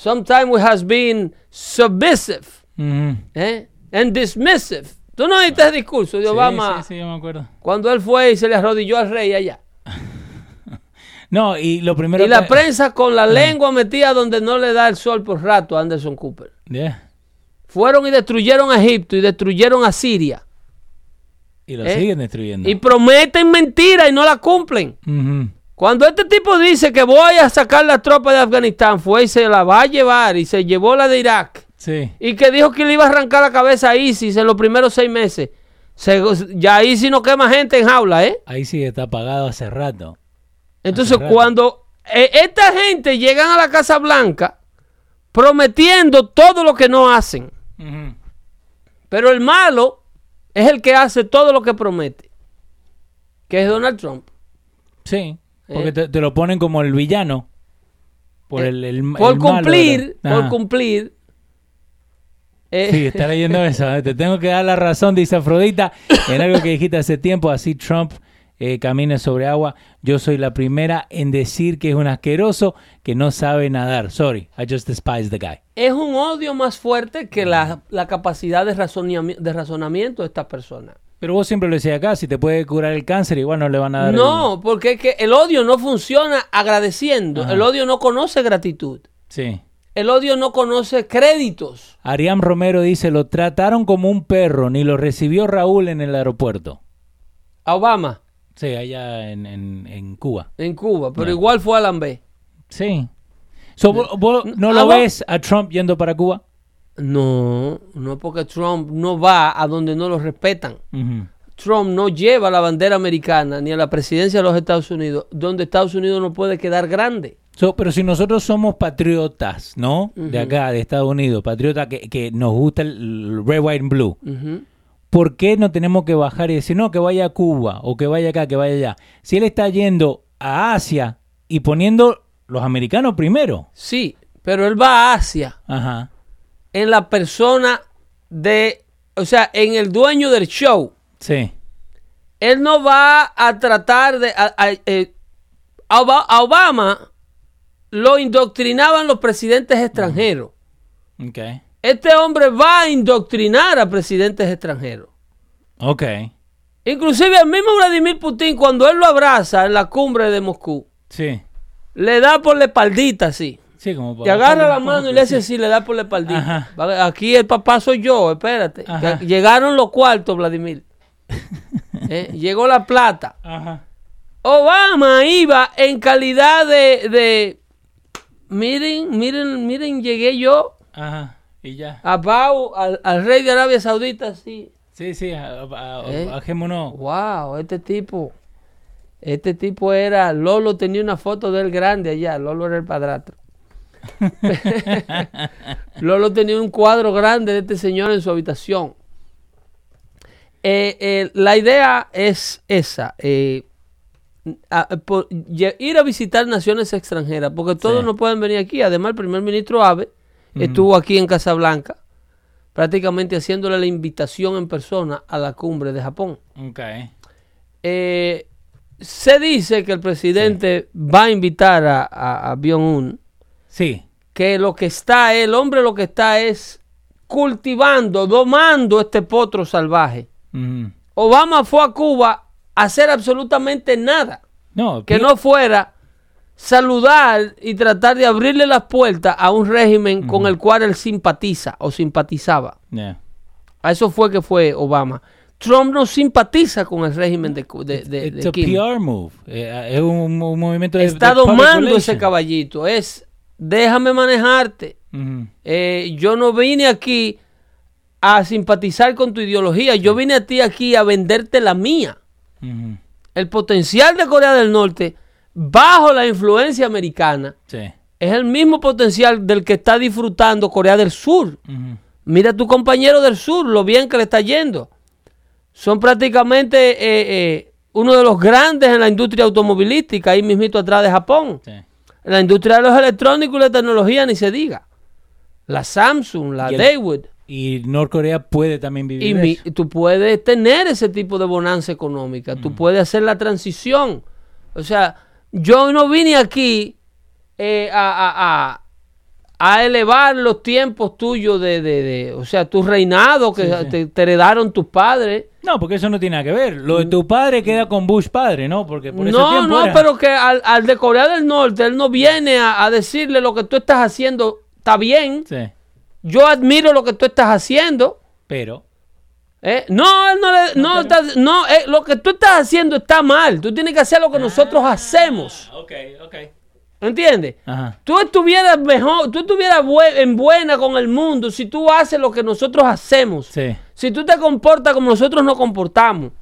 Sometimes we has been submissive Ujú. eh, and dismissive. ¿Tú no oíste ese discurso de Sí, Obama Sí, sí, yo me acuerdo. cuando él fue y se le arrodilló al rey allá? No, y lo primero Y la que- prensa con la lengua metida donde no le da el sol por rato a Anderson Cooper. Yeah. Fueron y destruyeron a Egipto y destruyeron a Siria. Y lo ¿Eh? siguen destruyendo. Y prometen mentiras y no la cumplen. Ujú. Cuando este tipo dice que voy a sacar la tropa de Afganistán, fue y se la va a llevar y se llevó la de Irak. Sí. Y que dijo que le iba a arrancar la cabeza a ISIS en los primeros seis meses. Se- ya ISIS no quema gente en jaula, ¿eh? Ahí sí está apagado hace rato. Entonces, Hace rato. cuando eh, esta gente llegan a la Casa Blanca prometiendo todo lo que no hacen, pero el malo es el que hace todo lo que promete, que es Donald Trump. Sí. Porque Eh. te, te lo ponen como el villano. Por Eh, el, el- por el malo, cumplir, ¿verdad? por cumplir. eh, Sí, está leyendo eso. Te tengo que dar la razón, dice Afrodita, en algo que dijiste hace tiempo, así Trump eh, camina sobre agua. Yo soy la primera en decir que es un asqueroso que no sabe nadar. Sorry, I just despise the guy. es un odio más fuerte que la, la capacidad de, razonami- de razonamiento de esta persona. Pero vos siempre lo decías acá, si te puede curar el cáncer, igual no le van a dar. el- No, porque es que el odio no funciona agradeciendo. Ajá. El odio no conoce gratitud. Sí. El odio no conoce créditos. Ariam Romero dice, lo trataron como un perro, ni lo recibió Raúl en el aeropuerto. A Obama Sí, allá en, en- en Cuba. en Cuba, pero igual fue a Lambé. Sí. So, ¿vos, no lo ves a Trump yendo para Cuba? No, no porque Trump no va a donde no lo respetan. Trump no lleva la bandera americana ni a la presidencia de los Estados Unidos, donde Estados Unidos no puede quedar grande. So, pero si nosotros somos patriotas, ¿no? De acá, de Estados Unidos, patriotas que, que nos gusta el red, white and blue. ¿por qué no tenemos que bajar y decir, no, que vaya a Cuba o que vaya acá, que vaya allá? Si él está yendo a Asia y poniendo los americanos primero. Sí, pero él va a Asia Ajá. En la persona de, o sea, en el dueño del show. Sí. Él no va a tratar de... A, a- eh, a Obama lo indoctrinaban los presidentes extranjeros. Ok. Este hombre va a indoctrinar a presidentes extranjeros. Ok. Inclusive al mismo Vladimir Putin, cuando él lo abraza en la cumbre de Moscú, Sí. le da por la espaldita así. Sí, como Te agarra la mano y le hace sí. así, le da por la espaldita. Ajá. Aquí el papá soy yo, espérate. Ajá. Llegaron los cuartos, Vladimir. Eh, Llegó la plata. Ajá. Obama iba en calidad de, de miren, miren, miren, llegué yo Ajá. Y ya. a Pau, al, al rey de Arabia Saudita, así. Sí, sí, a- a- a- Eh. bajémonos. Wow, este tipo, este tipo era, Lolo tenía una foto de él grande allá, Lolo era el padrastro. Lolo tenía un cuadro grande de este señor en su habitación. Eh, eh, la idea es esa, eh, a- por- lle- ir a visitar naciones extranjeras, porque todos Sí. no pueden venir aquí. Además, el primer ministro Abe estuvo aquí en Casablanca, prácticamente haciéndole la invitación en persona a la cumbre de Japón. Ok. Eh, se dice que el presidente va a invitar a, a, a Byung-un, Sí. que lo que está, el hombre lo que está es cultivando, domando este potro salvaje. Obama fue a Cuba a hacer absolutamente nada No, que no fuera saludar y tratar de abrirle las puertas a un régimen con el cual él simpatiza o simpatizaba. Yeah. A eso fue que fue Obama. Trump no simpatiza con el régimen de, de, de- It's de a Kim. PR move. Eh, es un, un movimiento de. Está de domando ese caballito. Es, déjame manejarte. Eh, yo no vine aquí a simpatizar con tu ideología. Yo vine a ti aquí a venderte la mía. El potencial de Corea del Norte, bajo la influencia americana, Sí. es el mismo potencial del que está disfrutando Corea del Sur. Mira a tu compañero del sur, lo bien que le está yendo. Son prácticamente eh, eh, uno de los grandes en la industria automovilística, ahí mismito atrás de Japón. Sí. La industria de los electrónicos y la tecnología ni se diga. La Samsung, la Daewoo. Y Norcorea puede también vivir. Y de mi- eso. tú puedes tener ese tipo de bonanza económica. Mm. Tú puedes hacer la transición. O sea, yo no vine aquí eh, a, a- a- a elevar los tiempos tuyos de, de- de- o sea, tu reinado que Sí, sí. Te, te heredaron tus padres. No, porque eso no tiene nada que ver. Lo de tu padre queda con Bush padre, ¿no? Porque por ese No, no, era- pero que al, al de Corea del Norte, él no viene a, a decirle lo que tú estás haciendo está bien. Sí. Yo admiro lo que tú estás haciendo. Pero. ¿Eh? No, él no, le- no, está- no eh, lo que tú estás haciendo está mal. Tú tienes que hacer lo que nosotros hacemos. Ok, ok. ¿Entiendes? Ajá. Tú estuvieras mejor, tú estuvieras en buena con el mundo si tú haces lo que nosotros hacemos. Sí. Si tú te comportas como nosotros nos comportamos.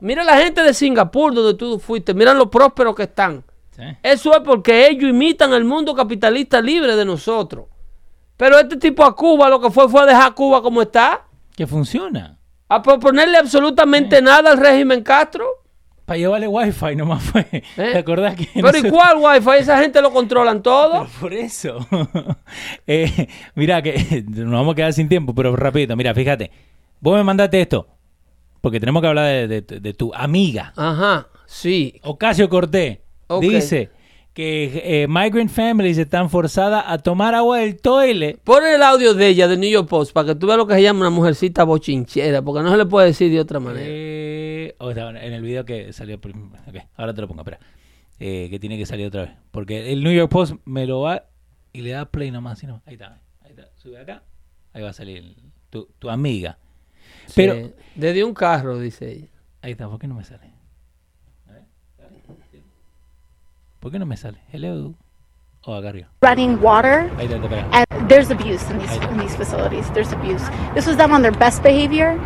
Mira la gente de Singapur donde tú fuiste, mira lo prósperos que están. Sí. Eso es porque ellos imitan el mundo capitalista libre de nosotros. Pero este tipo a Cuba lo que fue fue a dejar Cuba como está, Que funciona. a proponerle absolutamente nada al régimen Castro. Para llevarle wifi nomás fue. ¿Te acordás que Pero ¿y nosotros- cuál wifi? Esa gente lo controlan todo. Pero por eso. Eh, mira que nos vamos a quedar sin tiempo, pero rapidito. Mira, fíjate. Vos me mandaste esto. Porque tenemos que hablar de, de- de tu amiga. Ajá, sí. Ocasio Cortés. Dice que eh, migrant families están forzadas a tomar agua del toilet. Pon el audio de ella, de New York Post, para que tú veas lo que se llama una mujercita bochinchera, porque no se le puede decir de otra manera. Eh, oh, en el video que salió. ahora te lo pongo, espera. Eh, que tiene que salir otra vez. Porque el New York Post me lo va y le da play nomás. ¿sí no? Ahí está. Ahí está. Sube acá. Ahí va a salir el- tu, tu amiga. Pero, desde un carro, dice ella. ahí está. ¿Por qué no me sale? A ver. ¿Por qué no me sale? Hello. Oh, acá arriba. running water Ahí está, espera. and there's abuse in these in these facilities there's abuse this was them on their best behavior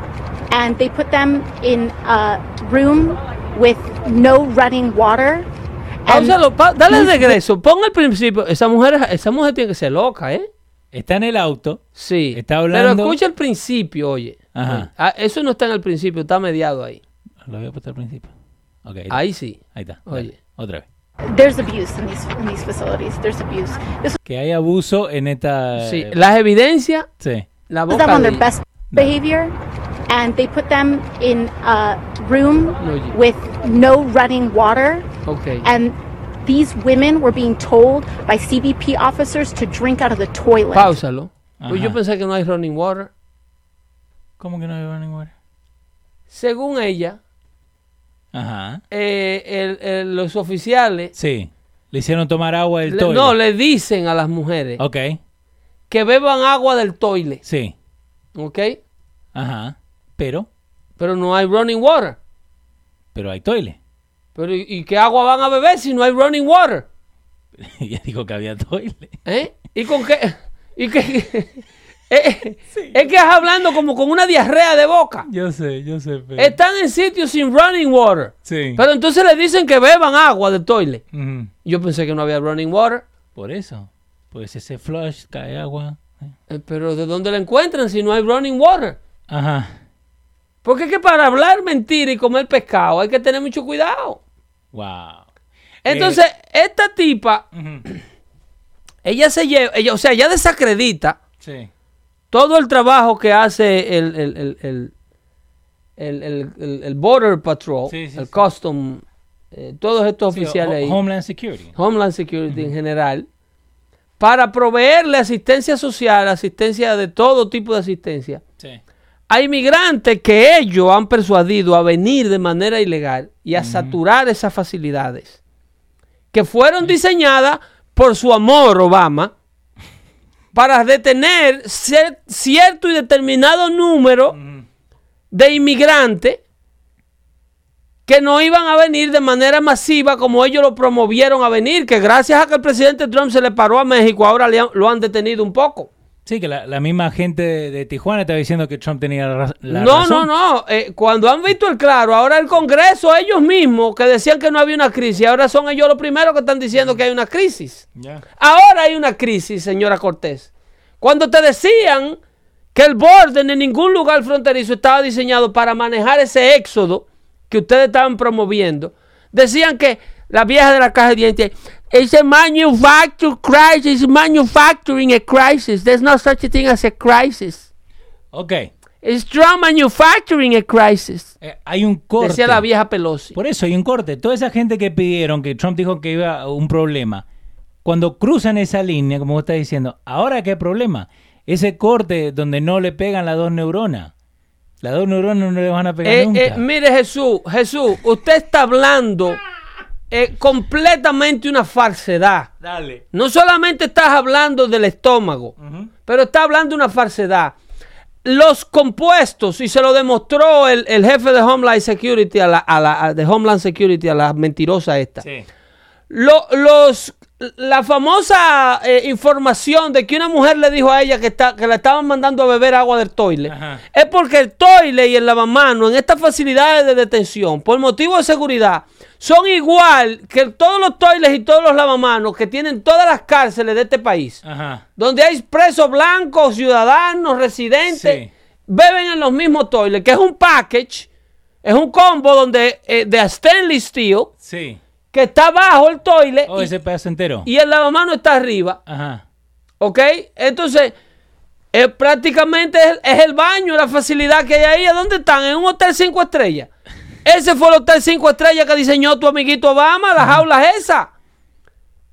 and they put them in a room with no running water and Páusalo, pa- dale regreso, pon el principio. Esa mujer, esa mujer tiene que ser loca, ¿eh? Está en el auto. Sí. Está hablando- Pero escucha el principio, oye. Ajá. Ah, eso no está en el principio, está mediado ahí. Lo había puesto al principio. Ok, ahí sí. Ahí está. Oye. Dale, Otra vez. There's abuse in these in these facilities there's abuse this Que hay abuso en esta. Sí. Las evidencias, Sí. la was boca them on de their best behavior and they put them in a room No, you- with no running water Ok. and these women were being told by CBP officers to drink out of the toilet. Páusalo. Pues yo Ajá. pensé que no hay running water. ¿Cómo que no hay running water? Según ella, Ajá. eh, el- el- los oficiales Sí. Le hicieron tomar agua del le- toilet. no le dicen a las mujeres Ok. que beban agua del toile, Sí. ¿ok? Ajá. Pero. Pero no hay running water. Pero hay toilet. Pero ¿y, y qué agua van a beber si no hay running water? Ella dijo que había toilet. ¿Eh? ¿Y con qué? ¿Y qué? Eh, Es que estás hablando como con una diarrea de boca. Yo sé, yo sé. Pero... Están en sitios sin running water. Sí. Pero entonces le dicen que beban agua del toile. Yo pensé que no había running water. Por eso. Pues ese flush cae agua. Eh, Pero ¿de dónde la encuentran si no hay running water? Ajá. Porque es que para hablar mentira y comer pescado hay que tener mucho cuidado. Wow. Entonces, esta tipa, ella se lleva, ella, o sea, ella desacredita Sí. Todo el trabajo que hace el, el, el, el, Border Patrol, Sí, sí, el sí. Custom, eh, todos estos oficiales ahí, Homeland Security. Homeland Security en general, para proveerle asistencia social, asistencia de todo tipo de asistencia Sí. a inmigrantes que ellos han persuadido a venir de manera ilegal y a saturar esas facilidades que fueron diseñadas por su amor Obama para detener cierto y determinado número de inmigrantes que no iban a venir de manera masiva como ellos lo promovieron a venir, que gracias a que el presidente Trump se le paró a México, ahora le han- lo han detenido un poco. Sí, que la, la misma gente de, de Tijuana estaba diciendo que Trump tenía la, no, razón. no, no. Eh, cuando han visto el claro, ahora el Congreso, ellos mismos que decían que no había una crisis, ahora son ellos los primeros que están diciendo que hay una crisis. Ya. Ahora hay una crisis, señora Cortés. Cuando te decían que el borde en ningún lugar fronterizo estaba diseñado para manejar ese éxodo que ustedes estaban promoviendo, decían que la vieja de la caja de dientes, it's a manufacturing crisis, manufacturing a crisis. There's no such a thing as a crisis. Ok. It's Trump manufacturing a crisis. Eh, hay un corte. Decía la vieja Pelosi. Por eso hay un corte. Toda esa gente que pidieron que Trump dijo que iba a un problema. Cuando cruzan esa línea, como vos estás diciendo, ¿ahora qué problema? Ese corte donde no le pegan las dos neuronas. Las dos neuronas no le van a pegar Eh, nunca. eh, mire Jesús, Jesús, usted está hablando eh, completamente una falsedad. Dale. No solamente estás hablando del estómago, pero está hablando una falsedad. los compuestos, y se lo demostró el, el jefe de Homeland Security a la, a la- a- de Homeland Security, a la mentirosa esta. Sí. Lo- los, la famosa eh, información de que una mujer le dijo a ella que, está, que la estaban mandando a beber agua del toile Ajá. es porque el toile y el lavamano en estas facilidades de detención, por motivo de seguridad, son igual que todos los toiles y todos los lavamanos que tienen todas las cárceles de este país Ajá. donde hay presos blancos, ciudadanos, residentes, Sí. beben en los mismos toiles, que es un package, es un combo donde eh, de stainless steel, Sí. Que está abajo el toile Oh, y, ese pedazo entero. y el lavamano está arriba, Ajá. ¿ok? Entonces, eh, prácticamente es, es el baño, la facilidad que hay ahí. ¿A dónde están? En un hotel cinco estrellas. Ese fue el hotel cinco estrellas que diseñó tu amiguito Obama, las jaulas esas.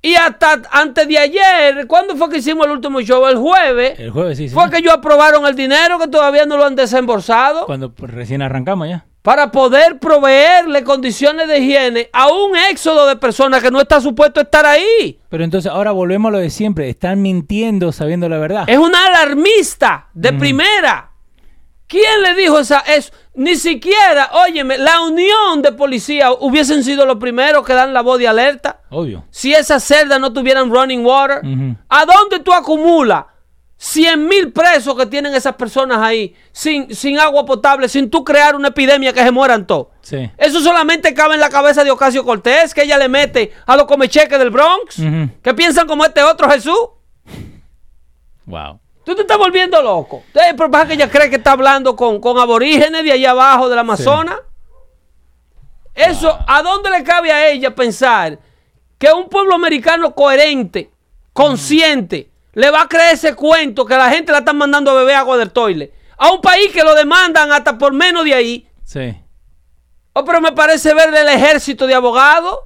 Y hasta antes de ayer, ¿cuándo fue que hicimos el último show? El jueves. El jueves sí. sí. Fue que ellos aprobaron el dinero que todavía no lo han desembolsado Cuando pues, recién arrancamos ya. Para poder proveerle condiciones de higiene a un éxodo de personas que no está supuesto estar ahí. Pero entonces ahora volvemos a lo de siempre. Están mintiendo sabiendo la verdad. Es una alarmista de primera. ¿Quién le dijo esa, eso? Ni siquiera, óyeme, la unión de policía hubiesen sido los primeros que dan la voz de alerta. Obvio. Si esas celdas no tuvieran running water. ¿a dónde tú acumulas 100 mil presos que tienen esas personas ahí sin, sin agua potable, sin tú crear una epidemia que se mueran todos? Sí. Eso solamente cabe en la cabeza de Ocasio Cortés, que ella le mete a los comecheques del Bronx, que piensan como este otro Jesús. Wow. Tú te estás volviendo loco. Entonces, pero pasa que ella cree que está hablando con, con aborígenes de allá abajo del Amazonas. Eso, ¿a dónde le cabe a ella pensar que un pueblo americano coherente, consciente, le va a creer ese cuento que la gente la están mandando a beber agua del toile? A un país que lo demandan hasta por menos de ahí. Sí. Oh, pero me parece ver el ejército de abogados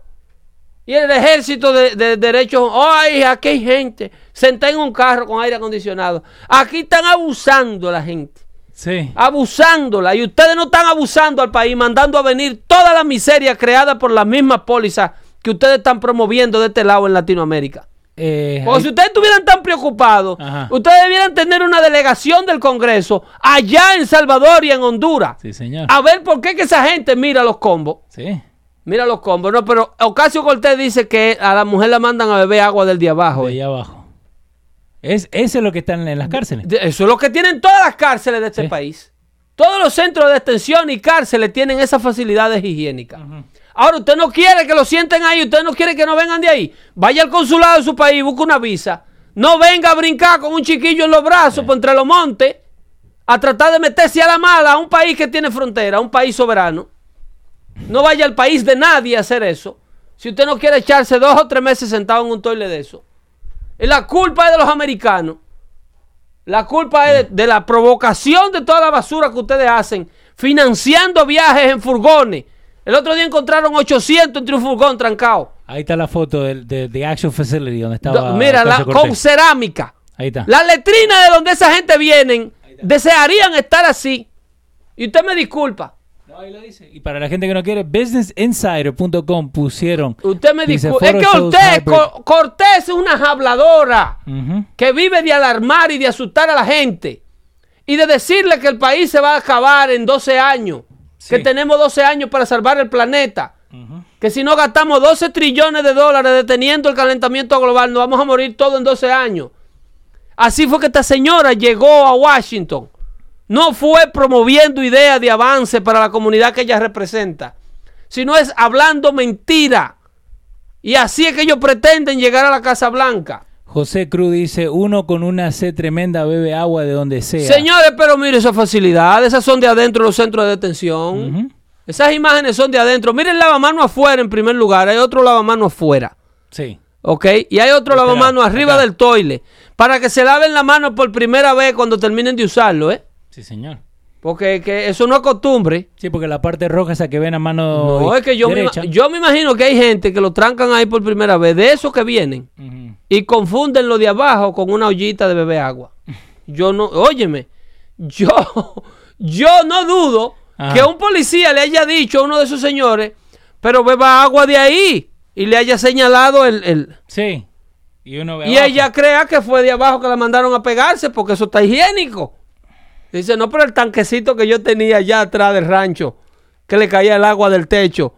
y el ejército de, de derechos. Ay, aquí hay gente sentada en un carro con aire acondicionado. Aquí están abusando la gente. Sí. Abusándola. Y ustedes no están abusando al país, mandando a venir toda la miseria creada por las mismas pólizas que ustedes están promoviendo de este lado en Latinoamérica. Eh, Porque ahí- si ustedes estuvieran tan preocupados, Ajá. ustedes debieran tener una delegación del Congreso allá en Salvador y en Honduras. Sí, señor. A ver por qué que esa gente mira los combos. Sí. Mira los combos. No, pero Ocasio Cortés dice que a la mujer la mandan a beber agua del día abajo. De allá abajo. Es, eso es lo que están en las cárceles. Eso es lo que tienen todas las cárceles de este Sí. país. Todos los centros de detención y cárceles tienen esas facilidades higiénicas. Ahora, usted no quiere que lo sienten ahí, usted no quiere que no vengan de ahí. Vaya al consulado de su país, busque una visa. No venga a brincar con un chiquillo en los brazos por entre los montes a tratar de meterse a la mala a un país que tiene frontera, a un país soberano. No vaya al país de nadie a hacer eso. Si usted no quiere echarse dos o tres meses sentado en un toile de eso. La culpa es de los americanos. La culpa es de, de la provocación de toda la basura que ustedes hacen, financiando viajes en furgones. El otro día encontraron 800 entre un furgón trancado. Ahí está la foto del de, de Action Facility donde estaba. Do- Mira, la, con cerámica. Ahí está. La letrina de donde esa gente vienen, desearían estar así. Y usted me disculpa. No, ahí lo dice. Y para la gente que no quiere, businessinsider.com pusieron. Usted me disculpa. Es que "Photo shows usted, hybrid". Co- Cortés, es una habladora. Que vive de alarmar y de asustar a la gente y de decirle que el país se va a acabar en 12 años, que tenemos 12 años para salvar el planeta, que si no gastamos 12 trillones de dólares deteniendo el calentamiento global, nos vamos a morir todos en 12 años. Así fue que esta señora llegó a Washington. No fue promoviendo ideas de avance para la comunidad que ella representa, sino es hablando mentira. Y así es que ellos pretenden llegar a la Casa Blanca. José Cruz dice: Uno con una sed tremenda bebe agua de donde sea. Señores, pero mire esas facilidades, esas son de adentro de los centros de detención. Esas imágenes son de adentro. Miren el lavamano afuera en primer lugar, hay otro lavamano afuera. Sí. ¿Ok? Y hay otro Este lavamano arriba acá. del toile. Para que se laven la mano por primera vez cuando terminen de usarlo, ¿eh? Sí, señor. Porque que eso no es costumbre. Sí, porque la parte roja esa que ven a mano. No, es que yo me, derecha. yo me imagino que hay gente que lo trancan ahí por primera vez, de esos que vienen, y confunden lo de abajo con una ollita de beber agua. Yo no, óyeme, yo, yo no dudo Ajá. que un policía le haya dicho a uno de esos señores, pero beba agua de ahí, y le haya señalado el... el- Sí. Y uno ve y abajo. ella crea que fue de abajo que la mandaron a pegarse porque eso está higiénico. Dice, no, pero el tanquecito que yo tenía allá atrás del rancho, que le caía el agua del techo,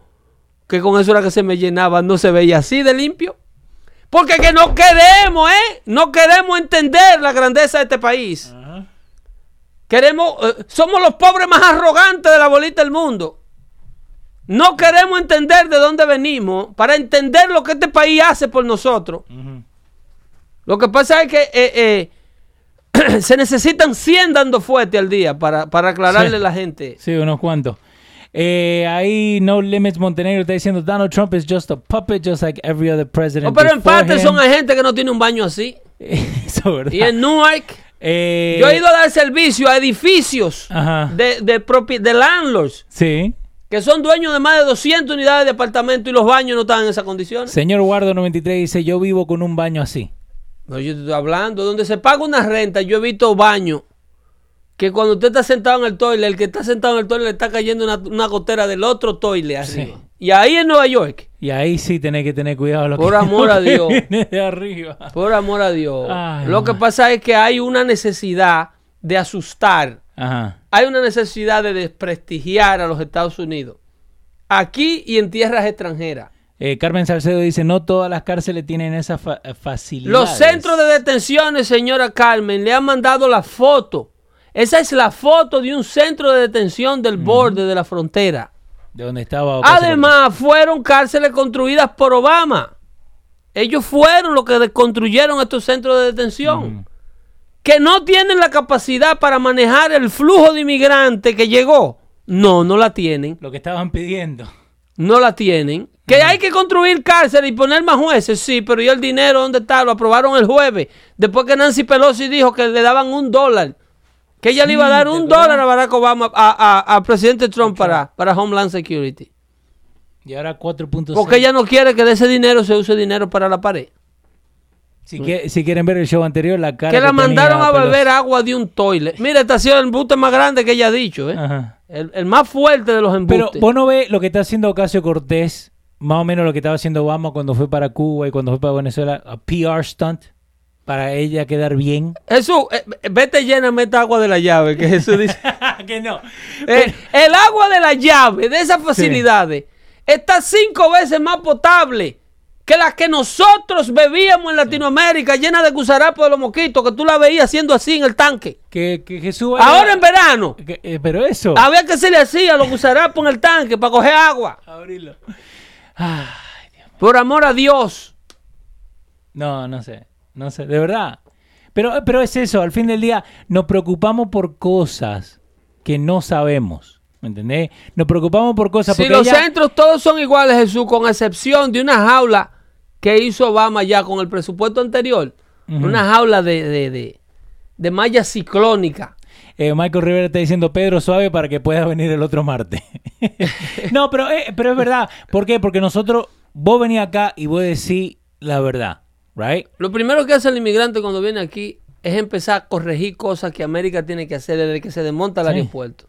que con eso era que se me llenaba, no se veía así de limpio. Porque que no queremos, ¿eh? No queremos entender la grandeza de este país. Queremos, eh, somos los pobres más arrogantes de la bolita del mundo. No queremos entender de dónde venimos para entender lo que este país hace por nosotros. Lo que pasa es que eh, eh, se necesitan 100 dando fuerte al día para, para aclararle Sí. a la gente. Sí, unos cuantos. Eh, ahí No Limits Montenegro está diciendo Donald Trump is just a puppet, just like every other president. Oh, pero en parte him." son hay gente que no tiene un baño así. Eso, ¿verdad? Y en Newark, Eh, yo he ido a dar servicio a edificios Ajá. de, de, propi- de landlords Sí. que son dueños de más de 200 unidades de apartamento y los baños no están en esas condiciones. Señor Guardo 93 dice, yo vivo con un baño así. No, yo te estoy hablando, donde se paga una renta, yo he visto baños que cuando usted está sentado en el toile, el que está sentado en el toile le está cayendo una, una gotera del otro toile arriba. Sí. Y ahí en Nueva York, Y ahí sí tenés que tener cuidado. Lo Por que, amor lo a que Dios. viene de arriba. por amor a Dios, Ay, lo que pasa es que hay una necesidad de asustar, Ajá. hay una necesidad de desprestigiar a los Estados Unidos, aquí y en tierras extranjeras. Eh, Carmen Salcedo dice, no todas las cárceles tienen esa fa- facilidad. Los centros de detenciones, señora Carmen, le han mandado la foto. Esa es la foto de un centro de detención del borde de la frontera. De donde estaba. Además, fueron cárceles construidas por Obama. Ellos fueron los que construyeron estos centros de detención. Que no tienen la capacidad para manejar el flujo de inmigrantes que llegó. No, no la tienen. Lo que estaban pidiendo. No la tienen. Que hay que construir cárceles y poner más jueces, sí, pero ¿y el dinero dónde está? Lo aprobaron el jueves. Después que Nancy Pelosi dijo que le daban un dólar. Que ella le iba a dar ¿te un dólar a Barack Obama, a, a- a presidente Trump para, para Homeland Security. Y ahora 4.6. Porque ella no quiere que de ese dinero se use dinero para la pared. Si, que- si quieren ver el show anterior, la cara. Que la mandaron a beber agua de un toilet. Mira, este ha sido el embuste más grande que ella ha dicho, ¿eh? Ajá. El, el más fuerte de los Pero embustes. vos no ves lo que está haciendo Ocasio Cortés, más o menos lo que estaba haciendo Obama cuando fue para Cuba y cuando fue para Venezuela, a PR stunt, para ella quedar bien. Jesús, eh, vete llena, mete agua de la llave, que Jesús dice. que no. Eh, el agua de la llave, de esas facilidades, está cinco veces más potable que las que nosotros bebíamos en Latinoamérica, llena de gusarapos de los mosquitos, que tú la veías haciendo así en el tanque. Que, que Jesús. Ahora en verano, que- eh, pero eso. había que hacerle así a los gusarapos en el tanque para coger agua. Abrirlo. Ay, Dios. Por amor a Dios. No, no sé. No sé, de verdad. Pero, pero es eso, al fin del día nos preocupamos por cosas que no sabemos. ¿Me entendés? Nos preocupamos por cosas Si los ella- centros todos son iguales, Jesús, con excepción de una jaula que hizo Obama ya con el presupuesto anterior. Una jaula de, de, de, de malla ciclónica. Eh, Michael Rivera está diciendo Pedro suave para que pueda venir el otro martes. no, pero, eh, pero es verdad. ¿Por qué? Porque nosotros, vos venís acá y vos decís la verdad, ¿right? Lo primero que hace el inmigrante cuando viene aquí es empezar a corregir cosas que América tiene que hacer desde que se desmonta el Sí. aeropuerto.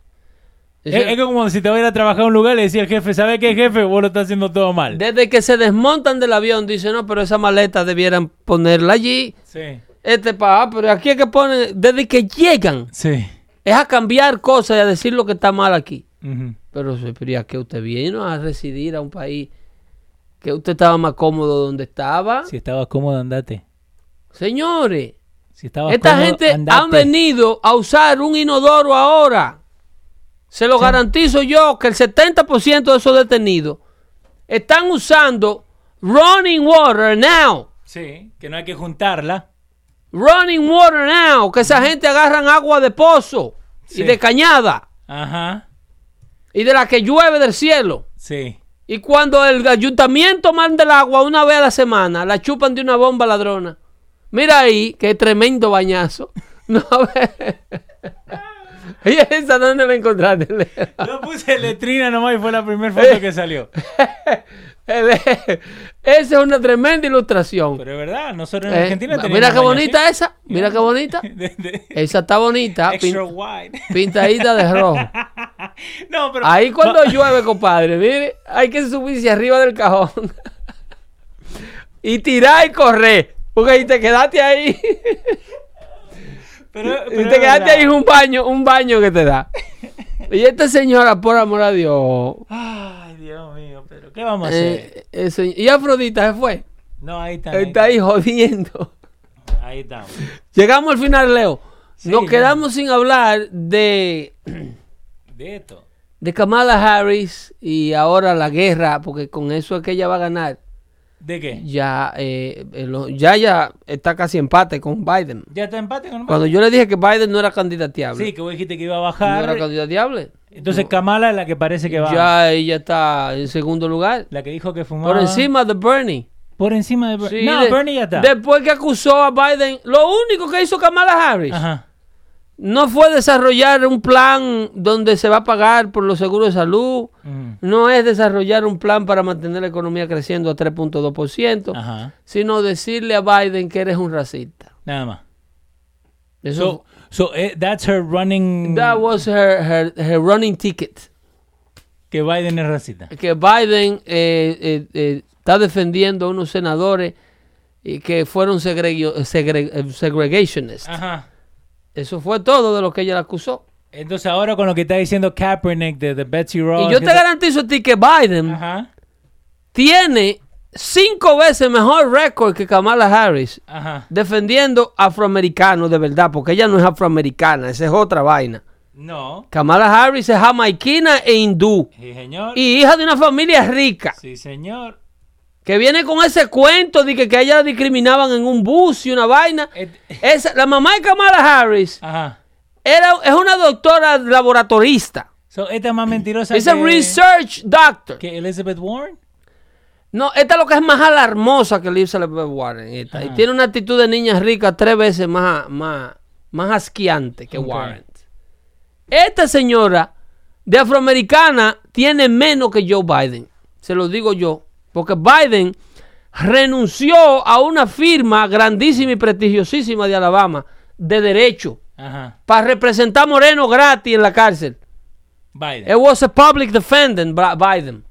Es, es como si te vas a ir a trabajar a un lugar y le decía al jefe, ¿sabe qué jefe? Vos lo estás haciendo todo mal. Desde que se desmontan del avión, dicen, no, pero esa maleta debieran ponerla allí. Sí. Este pa, ah, pero aquí es que ponen, desde que llegan, Sí. Es a cambiar cosas y a decir lo que está mal aquí. Pero, pero ¿a qué usted vino a residir a un país que usted estaba más cómodo donde estaba? Si estabas cómodo, andate. Señores, Si esta cómodo, gente andate. han venido a usar un inodoro ahora. Se lo garantizo yo que el 70% de esos detenidos están usando running water now. Sí, que no hay que juntarla. Running water now. Que esa gente agarran agua de pozo Sí. y de cañada Ajá. y de la que llueve del cielo. Sí. Y cuando el ayuntamiento manda el agua una vez a la semana, la chupan de una bomba ladrona. Mira ahí, qué tremendo bañazo. No, y esa dónde la encontraste. Yo puse letrina nomás y fue la primera foto que salió. Esa es una tremenda ilustración. Pero es verdad, nosotros en Eh, Argentina tenemos mira qué bonita así. esa. Mira qué bonita. De- de- Esa está bonita. extra pin- wide. pintadita de rojo. no, pero Ahí cuando no, llueve, compadre, mire, hay que subirse arriba del cajón. y tirar y correr. Porque ahí te quedaste ahí. Pero, Y te quedaste verdad. ahí en un baño, un baño que te da. Y esta señora, por amor a Dios. Ay, Dios mío, ¿qué vamos a hacer? eh, se- y Afrodita se fue. no, ahí está. ahí Está ahí jodiendo. Ahí estamos. Llegamos al final, Leo. Sí, Nos ya. quedamos sin hablar de, De esto. de Kamala Harris y ahora la guerra, porque con eso es que ella va a ganar. ¿De qué? Ya, eh, eh, ya, ya está casi empate con Biden. ¿Ya está empate con Cuando yo le dije que Biden no era candidateable, Sí, que vos dijiste que iba a no bajar. era candidateable. Entonces Kamala es la que parece que va. Ya ella está en segundo lugar. La que dijo que fumaba. Por encima de Bernie. Por encima de Bernie. Sí, no, de- Bernie ya está. Después que acusó a Biden, lo único que hizo Kamala Harris Ajá. no fue desarrollar un plan donde se va a pagar por los seguros de salud. Ujú. No es desarrollar un plan para mantener la economía creciendo a 3.2%, Ajá. sino decirle a Biden que eres un racista. Nada más. Eso, So, so eh, that's her running. that was her, her, her running ticket. Que Biden es racista. Que Biden eh, eh, eh, está defendiendo a unos senadores y que fueron segre- eh, segregationists. Ajá. Eso fue todo de lo que ella le acusó. Entonces ahora con lo que está diciendo Kaepernick de, de Betsy Ross. Y yo te garantizo a ti que Biden Ajá. tiene cinco veces mejor récord que Kamala Harris Ajá. defendiendo afroamericanos de verdad, porque ella no es afroamericana, esa es otra vaina. No. Kamala Harris es jamaiquina e hindú Sí, señor. y hija de una familia rica Sí, señor. que viene con ese cuento de que, que ella la discriminaban en un bus y una vaina. Et- Esa, la mamá de Kamala Harris Ajá. era, es una doctora laboratorista. So, esta es más mentirosa Es a que, research doctor. que Elizabeth Warren. No, esta es lo que es más alarmosa que Elizabeth Warren. esta. Y tiene una actitud de niña rica tres veces más, más, más asqueante que. Warren. Esta señora de afroamericana tiene menos que Joe Biden. Se lo digo yo. Porque Biden renunció a una firma grandísima y prestigiosísima de Alabama de derecho Ajá. para representar a Moreno gratis en la cárcel. Biden. It was a public defendant, Biden.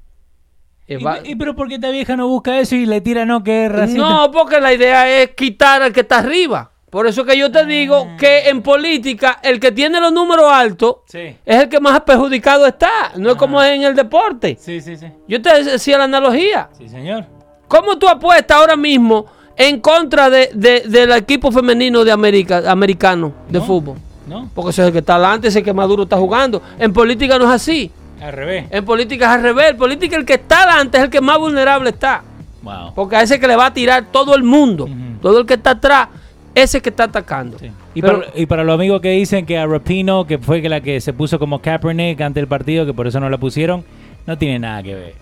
¿Y, Ba- y pero por qué esta vieja no busca eso y le tira no que es racista? No, porque la idea es quitar al que está arriba. Por eso que yo te digo que en política el que tiene los números altos Sí. es el que más perjudicado está. No es como en el deporte. Sí, sí, sí. Yo te decía la analogía. Sí, señor. ¿Cómo tú apuestas ahora mismo en contra de, de- del equipo femenino de América, americano de No. fútbol? ¿No? Porque ese es el que está adelante, ese que más duro está jugando. En política no es así. Al revés. En política es al revés. En política el que está adelante es el que más vulnerable está. Wow. Porque a ese que le va a tirar todo el mundo, todo el que está atrás, ese que está atacando. Sí. Y, Pero- para, y para los amigos que dicen que a Rapino, que fue que la que se puso como Kaepernick ante el partido, que por eso no la pusieron, no tiene nada que ver.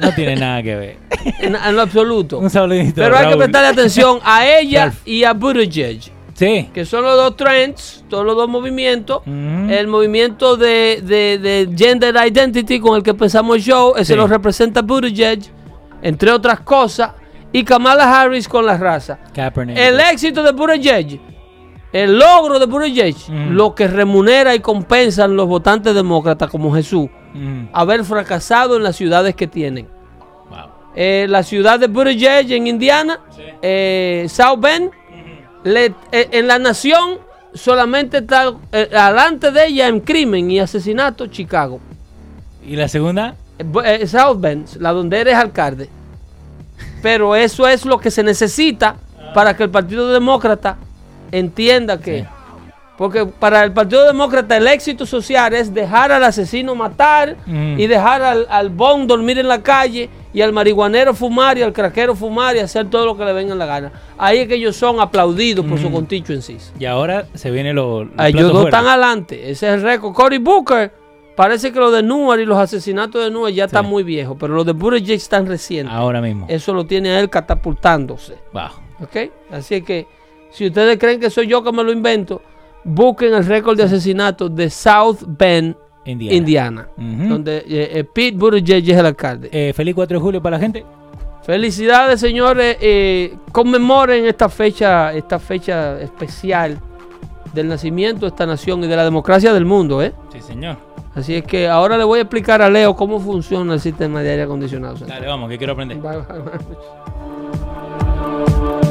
No tiene nada que ver. en, en lo absoluto. Un saludito. Pero hay que prestarle atención a ella y a Buttigieg, Sí. que son los dos trends, todos los dos movimientos. Ujú. El movimiento de, de- de gender identity con el que empezamos el show, ese Sí. lo representa Buttigieg, entre otras cosas, y Kamala Harris con la raza. Kaepernick. El éxito de Buttigieg, el logro de Buttigieg, Mm. lo que remunera y compensan los votantes demócratas como Jesús, Ujú. haber fracasado en las ciudades que tienen. Wow. Eh, la ciudad de Buttigieg en Indiana, eh, South Bend, le- eh, en la nación solamente está eh, adelante de ella en crimen y asesinato Chicago. ¿Y la segunda? Eh, eh, South Bend, la donde eres alcalde. Pero eso es lo que se necesita para que el Partido Demócrata entienda que... Sí. Porque para el Partido Demócrata el éxito social es dejar al asesino matar Mm. y dejar al, al bon dormir en la calle y al marihuanero fumar y al craquero fumar y hacer todo lo que le venga en la gana. Ahí es que ellos son aplaudidos por su Mm. constituencies. Y ahora se viene lo. los Ellos dos están adelante. Ese es el récord. Cory Booker, parece que lo de Newark y los asesinatos de Newark ya están muy viejos, pero los de Buttigieg están recientes. Ahora mismo. Eso lo tiene a él catapultándose. Wow. ¿Ok? Así es que si ustedes creen que soy yo que me lo invento, busquen el récord de asesinatos de South Bend, Indiana. Donde eh, eh, Pete Buttigieg es el alcalde. Eh, feliz 4 de julio para la gente. Felicidades, señores. eh, conmemoren esta fecha, esta fecha especial del nacimiento de esta nación y de la democracia del mundo, ¿eh? Sí, señor. Así es que ahora le voy a explicar a Leo cómo funciona el sistema de aire acondicionado. Dale, vamos, que quiero aprender. Bye, bye, bye.